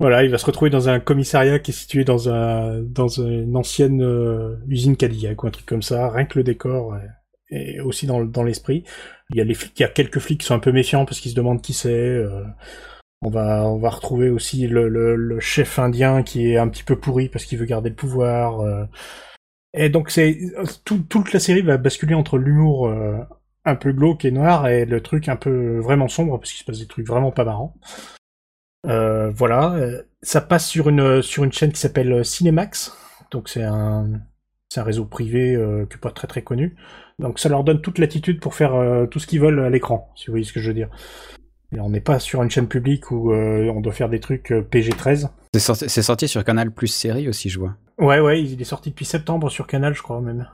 voilà, il va se retrouver dans un commissariat qui est situé dans un dans une ancienne euh, usine Cadillac ou un truc comme ça. Rien que le décor et, et aussi dans, dans l'esprit. Il y a les flics, il y a quelques flics qui sont un peu méfiants parce qu'ils se demandent qui c'est. euh, on va on va retrouver aussi le, le, le chef indien qui est un petit peu pourri parce qu'il veut garder le pouvoir. Et donc c'est tout, toute la série va basculer entre l'humour euh, un peu glauque et noir et le truc un peu vraiment sombre parce qu'il se passe des trucs vraiment pas marrants. Euh, voilà, ça passe sur une sur une chaîne qui s'appelle euh, Cinemax, donc c'est un c'est un réseau privé euh, qui est pas très très connu. Donc ça leur donne toute l'attitude pour faire euh, tout ce qu'ils veulent à l'écran, si vous voyez ce que je veux dire. Et on n'est pas sur une chaîne publique où euh, on doit faire des trucs euh, PG-13. C'est sorti, sorti sur Canal Plus série aussi, je vois. Ouais, ouais, il est sorti depuis septembre sur Canal, je crois même.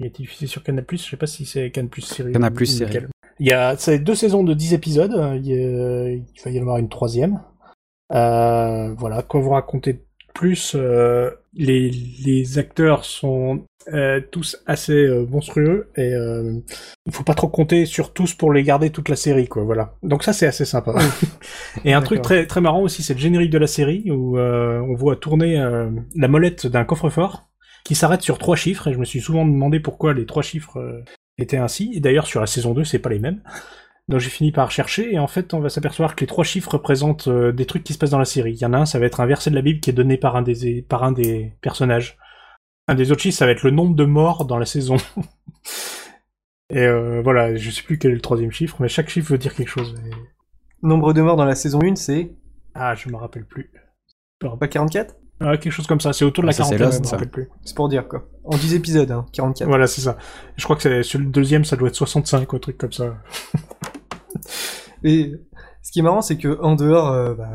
Il a été diffusé sur Canal+, je sais pas si c'est Canal+, série. Canal+ série. Il y a deux saisons de 10 épisodes, il, y a- il va y en avoir une troisième. Euh, voilà, quoi vous raconter de plus euh, les, les acteurs sont euh, tous assez euh, monstrueux et euh, il faut pas trop compter sur tous pour les garder toute la série, quoi, voilà. Donc ça, c'est assez sympa. <laughs> et un truc très, très marrant aussi, c'est le générique de la série où euh, on voit tourner euh, la molette d'un coffre-fort qui s'arrête sur trois chiffres, et je me suis souvent demandé pourquoi les trois chiffres euh, étaient ainsi. Et d'ailleurs, sur la saison 2, c'est pas les mêmes. Donc j'ai fini par chercher, et en fait, on va s'apercevoir que les trois chiffres représentent euh, des trucs qui se passent dans la série. Il y en a un, ça va être un verset de la Bible qui est donné par un des, par un des personnages. Un des autres chiffres, ça va être le nombre de morts dans la saison. <laughs> et euh, voilà, je sais plus quel est le troisième chiffre, mais chaque chiffre veut dire quelque chose. et- Nombre de morts dans la saison 1, c'est Ah, je me rappelle plus. pas 44 Quelque chose comme ça, c'est autour de la Ah, ça, c'est quarantaine. C'est pour dire quoi. En 10 épisodes, hein, 44. Voilà, c'est ça. Je crois que sur le deuxième, ça doit être 65 ou un truc comme ça. <laughs> Et ce qui est marrant, c'est que en dehors euh, bah,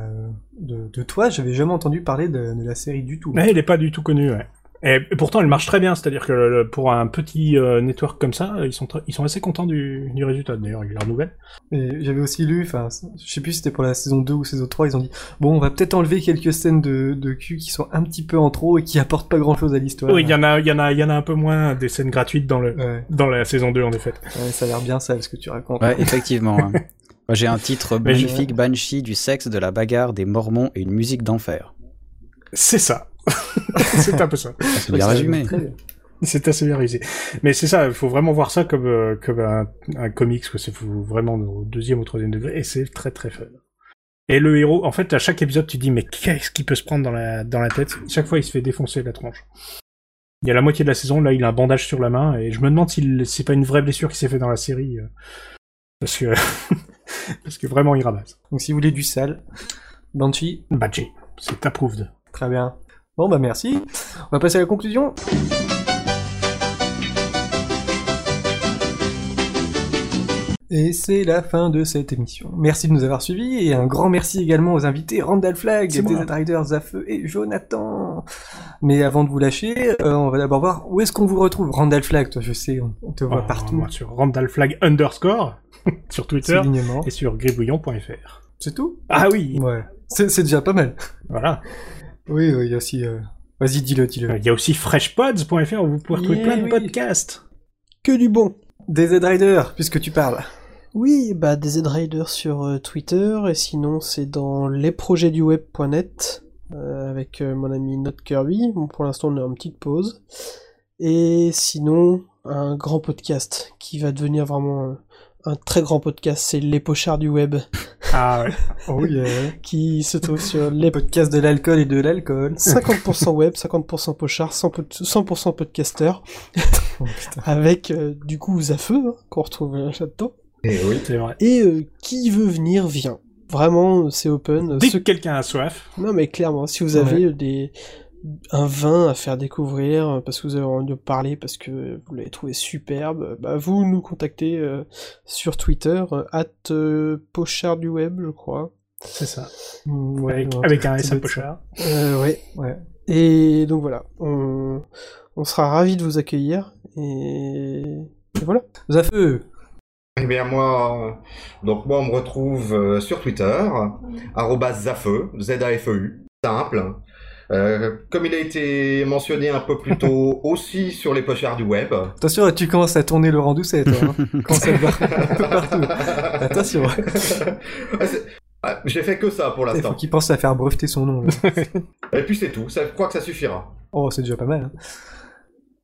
de, de toi, j'avais jamais entendu parler de, de la série du tout. Mais elle est pas du tout connue, ouais. Et pourtant, elle marche très bien, c'est-à-dire que le- pour un petit euh, network comme ça, ils sont, ils sont assez contents du, du résultat. D'ailleurs, il y a leur nouvelle. Et j'avais aussi lu, enfin, je sais plus si c'était pour la saison 2 ou saison 3, ils ont dit bon, on va peut-être enlever quelques scènes de, de cul qui sont un petit peu en trop et qui apportent pas grand-chose à l'histoire. Oui, il y en a, il y en a, il y en a un peu moins des scènes gratuites dans le, Ouais, dans la saison 2, en effet. ouais, ça a l'air bien ça, ce que tu racontes. Ouais, effectivement. hein. <laughs> Moi, J'ai un titre magnifique, Banshee, du sexe, de la bagarre, des mormons et une musique d'enfer. C'est ça. <laughs> c'est un peu ça. C'est bien résumé. C'est assez bien réalisé. Mais c'est ça, il faut vraiment voir ça comme, euh, comme un, un comics. C'est vraiment au deuxième ou troisième degré, et c'est très très fun. Et le héros, en fait, à chaque épisode, tu dis, mais qu'est-ce qu'il peut se prendre dans la, dans la tête? Chaque fois, il se fait défoncer la tronche. Il y a la moitié de la saison, là, il a un bandage sur la main, et je me demande si c'est pas une vraie blessure qui s'est fait dans la série. euh, parce que, <laughs> parce que vraiment, il ramasse. Donc si vous voulez du sale, Banshee, Badger, c'est approved. très bien. Bon bah merci. On va passer à la conclusion. Et c'est la fin de cette émission. Merci de nous avoir suivis et un grand merci également aux invités Randall Flag. DZ Riders, Zafeu et Jonathan. Mais avant de vous lâcher, euh, on va d'abord voir où est-ce qu'on vous retrouve. Randall Flag, toi je sais, on, on te voit Oh, partout. moi, sur Randall Flag underscore, <laughs> sur Twitter, et sur gribouillon.fr. C'est tout? Ah oui, Ouais. C'est déjà pas mal. voilà. Oui, oui, il y a aussi... euh, Vas-y, dis-le, dis-le. Il y a aussi freshpods.fr où vous pouvez retrouver Yeah, plein de oui. podcasts. Que du bon. DZ Rider, puisque tu parles. Oui, bah des Z-Riders sur euh, Twitter, et sinon c'est dans lesprojetduweb.net, euh, avec euh, mon ami Note Kirby. Bon, pour l'instant on est en petite pause. Et sinon, un grand podcast qui va devenir vraiment un, très grand podcast, c'est Les Pochards du Web, Ah ouais. Oh yeah. <laughs> qui se trouve sur Les podcasts de l'alcool et de l'alcool. 50% web, 50% pochard, 100%, 100% podcaster, Oh, putain. avec euh, du coup Zafeu, hein, qu'on retrouve euh, là-dedans. Et oui. C'est vrai. Et euh, qui veut venir, vient. Vraiment, c'est open. Dès Ceux- que quelqu'un a soif, Non, mais clairement, si vous avez des un vin à faire découvrir euh, parce que vous avez envie de parler parce que vous l'avez trouvé superbe, bah vous nous contactez euh, sur Twitter euh, at euh, pochard du web, je crois. c'est ça. Mm, ouais, avec, non, avec un S à pochard. Euh, ouais. Ouais. Et donc voilà, on, on sera ravis de vous accueillir et, et voilà. Zafeu Eh bien moi, euh, donc moi on me retrouve euh, sur Twitter, arrobas zafeu, Z-A-F-E-U, simple. Euh, comme il a été mentionné un peu plus tôt, <laughs> aussi sur les pochards du web. Attention, tu commences à tourner Laurent Doucet, toi. Hein. <laughs> Voir un peu partout. Attention. Ah, ah, J'ai fait que ça pour Il faut l'instant. qu'il pense à faire breveter son nom. là. Et puis c'est tout, ça, je crois que ça suffira. Oh, c'est déjà pas mal. hein.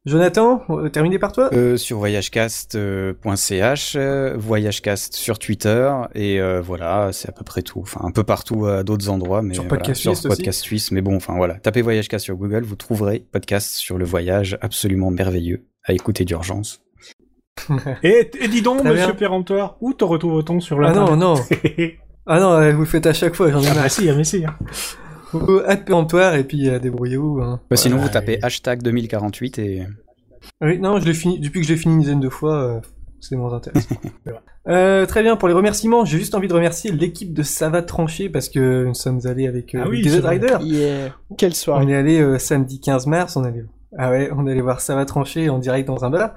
Jonathan, euh, terminé par toi? Euh, sur voyagecast.ch, euh, voyagecast sur Twitter, et euh, voilà, c'est à peu près tout. Enfin, un peu partout à d'autres endroits, mais Sur voilà, Podcast sur Suisse aussi Podcast Suisse. Mais bon, enfin voilà, tapez Voyagecast sur Google, vous trouverez podcast sur le voyage absolument merveilleux à écouter d'urgence. Et, <laughs> et dis donc, Très monsieur péremptoire, où te retrouve-t-on sur Ah non, non. <laughs> Ah non, euh, vous le faites à chaque fois, j'en ai Ah marre. bah si, ah mais si. Au hâte péremptoire et puis euh, débrouillez-vous. Hein. Bah, sinon, vous tapez hashtag 2048 et Oui, non, je l'ai fini. Depuis que je l'ai fini une dizaine de fois, euh, c'est moins intéressant. <laughs> Euh, très bien, pour les remerciements, j'ai juste envie de remercier l'équipe de Ça va trancher parce que nous sommes allés avec euh, Ah oui, vrai. Rider. Yeah. Quelle On est allé euh, samedi 15 mars, on allait ah ouais, on allait voir Ça va trancher en direct dans un bar.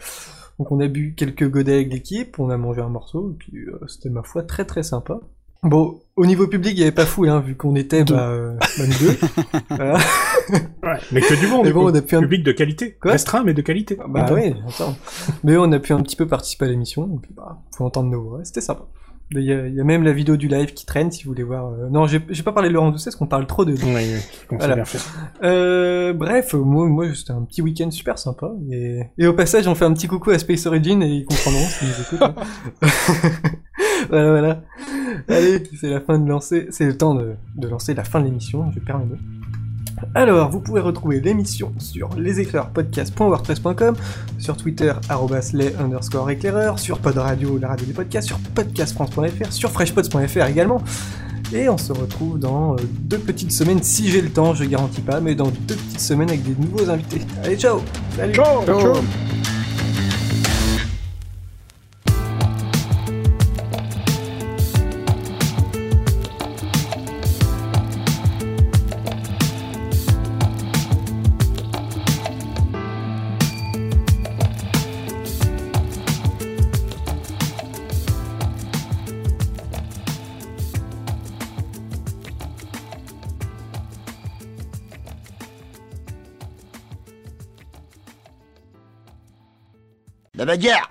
Donc on a bu quelques godets avec l'équipe, on a mangé un morceau et puis euh, c'était ma foi très très sympa. Bon, au niveau public, il y avait pas fou hein, vu qu'on était Deux. bah, euh, même deux. <laughs> Voilà. Ouais, mais que du Mais du bon, on a pu un- Public de qualité. Quoi Restreint, mais de qualité. Bah oui, attends. Mais on a pu un petit peu participer à l'émission, et puis bah, faut entendre nos voix, c'était sympa. Il y, a, il y a même la vidéo du live qui traîne si vous voulez voir. euh, Non, j'ai j'ai pas parlé de Laurent Doucet parce qu'on parle trop de lui. Oui, oui, Voilà. Euh, bref, moi, moi c'était un petit week-end super sympa. Et, et au passage, on fait un petit coucou à Space Origin et ils comprendront s'ils nous écoutent. hein. <laughs> voilà, voilà. Allez, c'est la fin de lancer, c'est le temps de, de lancer la fin de l'émission, je perds mes mots. Alors, vous pouvez retrouver l'émission sur leséclairpodcast.wordpress.com, sur Twitter, arrobas les underscore éclaireur, sur Pod Radio, la radio des podcasts, sur podcastfrance.fr, sur freshpods.fr également. Et on se retrouve dans euh, deux petites semaines, si j'ai le temps, je garantis pas, mais dans deux petites semaines avec des nouveaux invités. Allez, ciao Salut Ciao, ciao. La bagarre